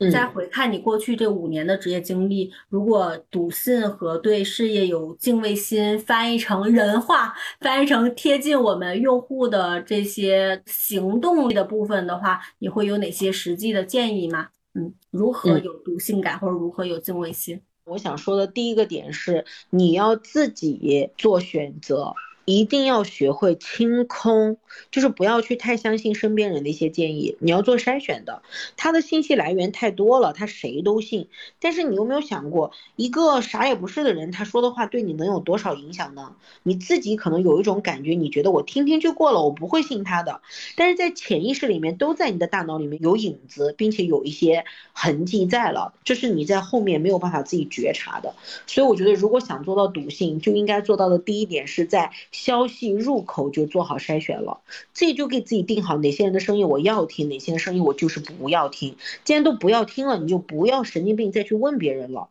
嗯，再回看你过去这五年的职业经历，如果笃信和对事业有敬畏心，翻译成人话，翻译成贴近我们用户的这些行动力的部分的话，你会有哪些实际的建议吗？嗯，如何有笃信感，或者如何有敬畏心？我想说的第一个点是，你要自己做选择。一定要学会清空，就是不要去太相信身边人的一些建议，你要做筛选的。他的信息来源太多了，他谁都信。但是你有没有想过，一个啥也不是的人，他说的话对你能有多少影响呢？你自己可能有一种感觉，你觉得我听听就过了，我不会信他的。但是在潜意识里面，都在你的大脑里面有影子，并且有一些痕迹在了，这是你在后面没有办法自己觉察的。所以我觉得，如果想做到笃信，就应该做到的第一点是在。消息入口就做好筛选了，自己就给自己定好哪些人的声音我要听，哪些人声音我就是不要听。既然都不要听了，你就不要神经病再去问别人了，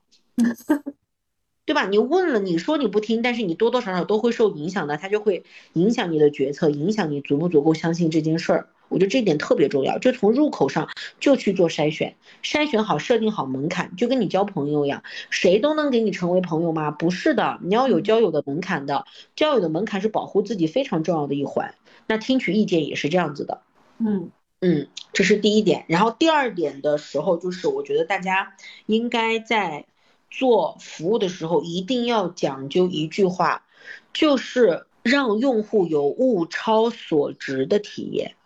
对吧？你问了，你说你不听，但是你多多少少都会受影响的，它就会影响你的决策，影响你足不足够相信这件事儿。我觉得这点特别重要，就从入口上就去做筛选，筛选好，设定好门槛，就跟你交朋友一样，谁都能给你成为朋友吗？不是的，你要有交友的门槛的，交友的门槛是保护自己非常重要的一环。那听取意见也是这样子的，嗯嗯，这是第一点。然后第二点的时候，就是我觉得大家应该在做服务的时候一定要讲究一句话，就是让用户有物超所值的体验。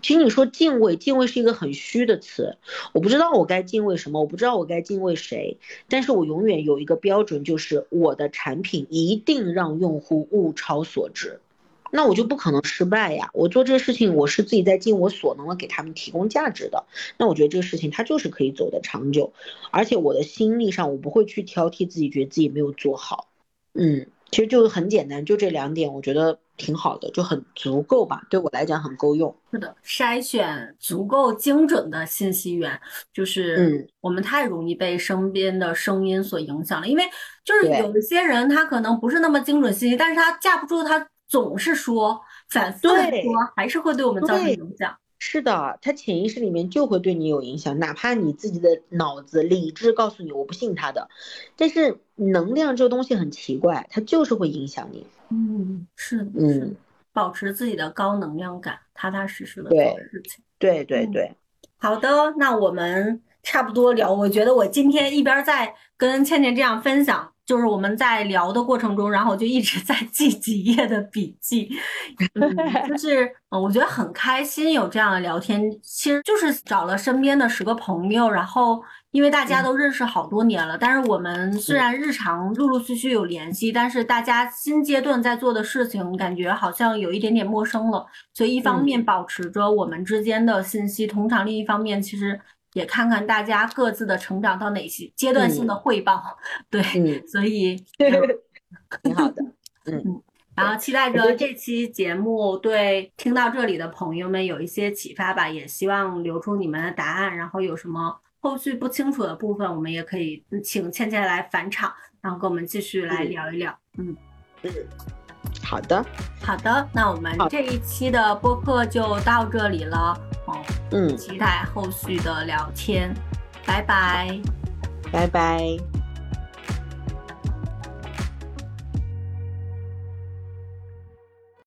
其实你说敬畏，敬畏是一个很虚的词，我不知道我该敬畏什么，我不知道我该敬畏谁，但是我永远有一个标准，就是我的产品一定让用户物超所值，那我就不可能失败呀。我做这个事情，我是自己在尽我所能的给他们提供价值的，那我觉得这个事情它就是可以走得长久，而且我的心力上我不会去挑剔自己，觉得自己没有做好，嗯。其实就很简单，就这两点，我觉得挺好的，就很足够吧，对我来讲很够用。是的，筛选足够精准的信息源，就是我们太容易被身边的声音所影响了。因为就是有一些人，他可能不是那么精准信息，但是他架不住他总是说，反复的说，还是会对我们造成影响。是的，他潜意识里面就会对你有影响，哪怕你自己的脑子理智告诉你我不信他的，但是能量这个东西很奇怪，它就是会影响你。嗯，是的，嗯，保持自己的高能量感，踏踏实实的做事情。对对对，好的，那我们差不多聊。我觉得我今天一边在跟倩倩这样分享。就是我们在聊的过程中，然后我就一直在记几页的笔记，就 是嗯，我觉得很开心有这样的聊天，其实就是找了身边的十个朋友，然后因为大家都认识好多年了，但是我们虽然日常陆陆续续有联系，但是大家新阶段在做的事情，感觉好像有一点点陌生了，所以一方面保持着我们之间的信息通畅，另一方面其实。也看看大家各自的成长到哪些阶段性的汇报，对，所以挺好的，嗯，然后期待着这期节目对听到这里的朋友们有一些启发吧，也希望留出你们的答案，然后有什么后续不清楚的部分，我们也可以请倩倩来返场，然后跟我们继续来聊一聊，嗯，嗯，好的，好的，那我们这一期的播客就到这里了。哦嗯，期待后续的聊天，拜拜，拜拜。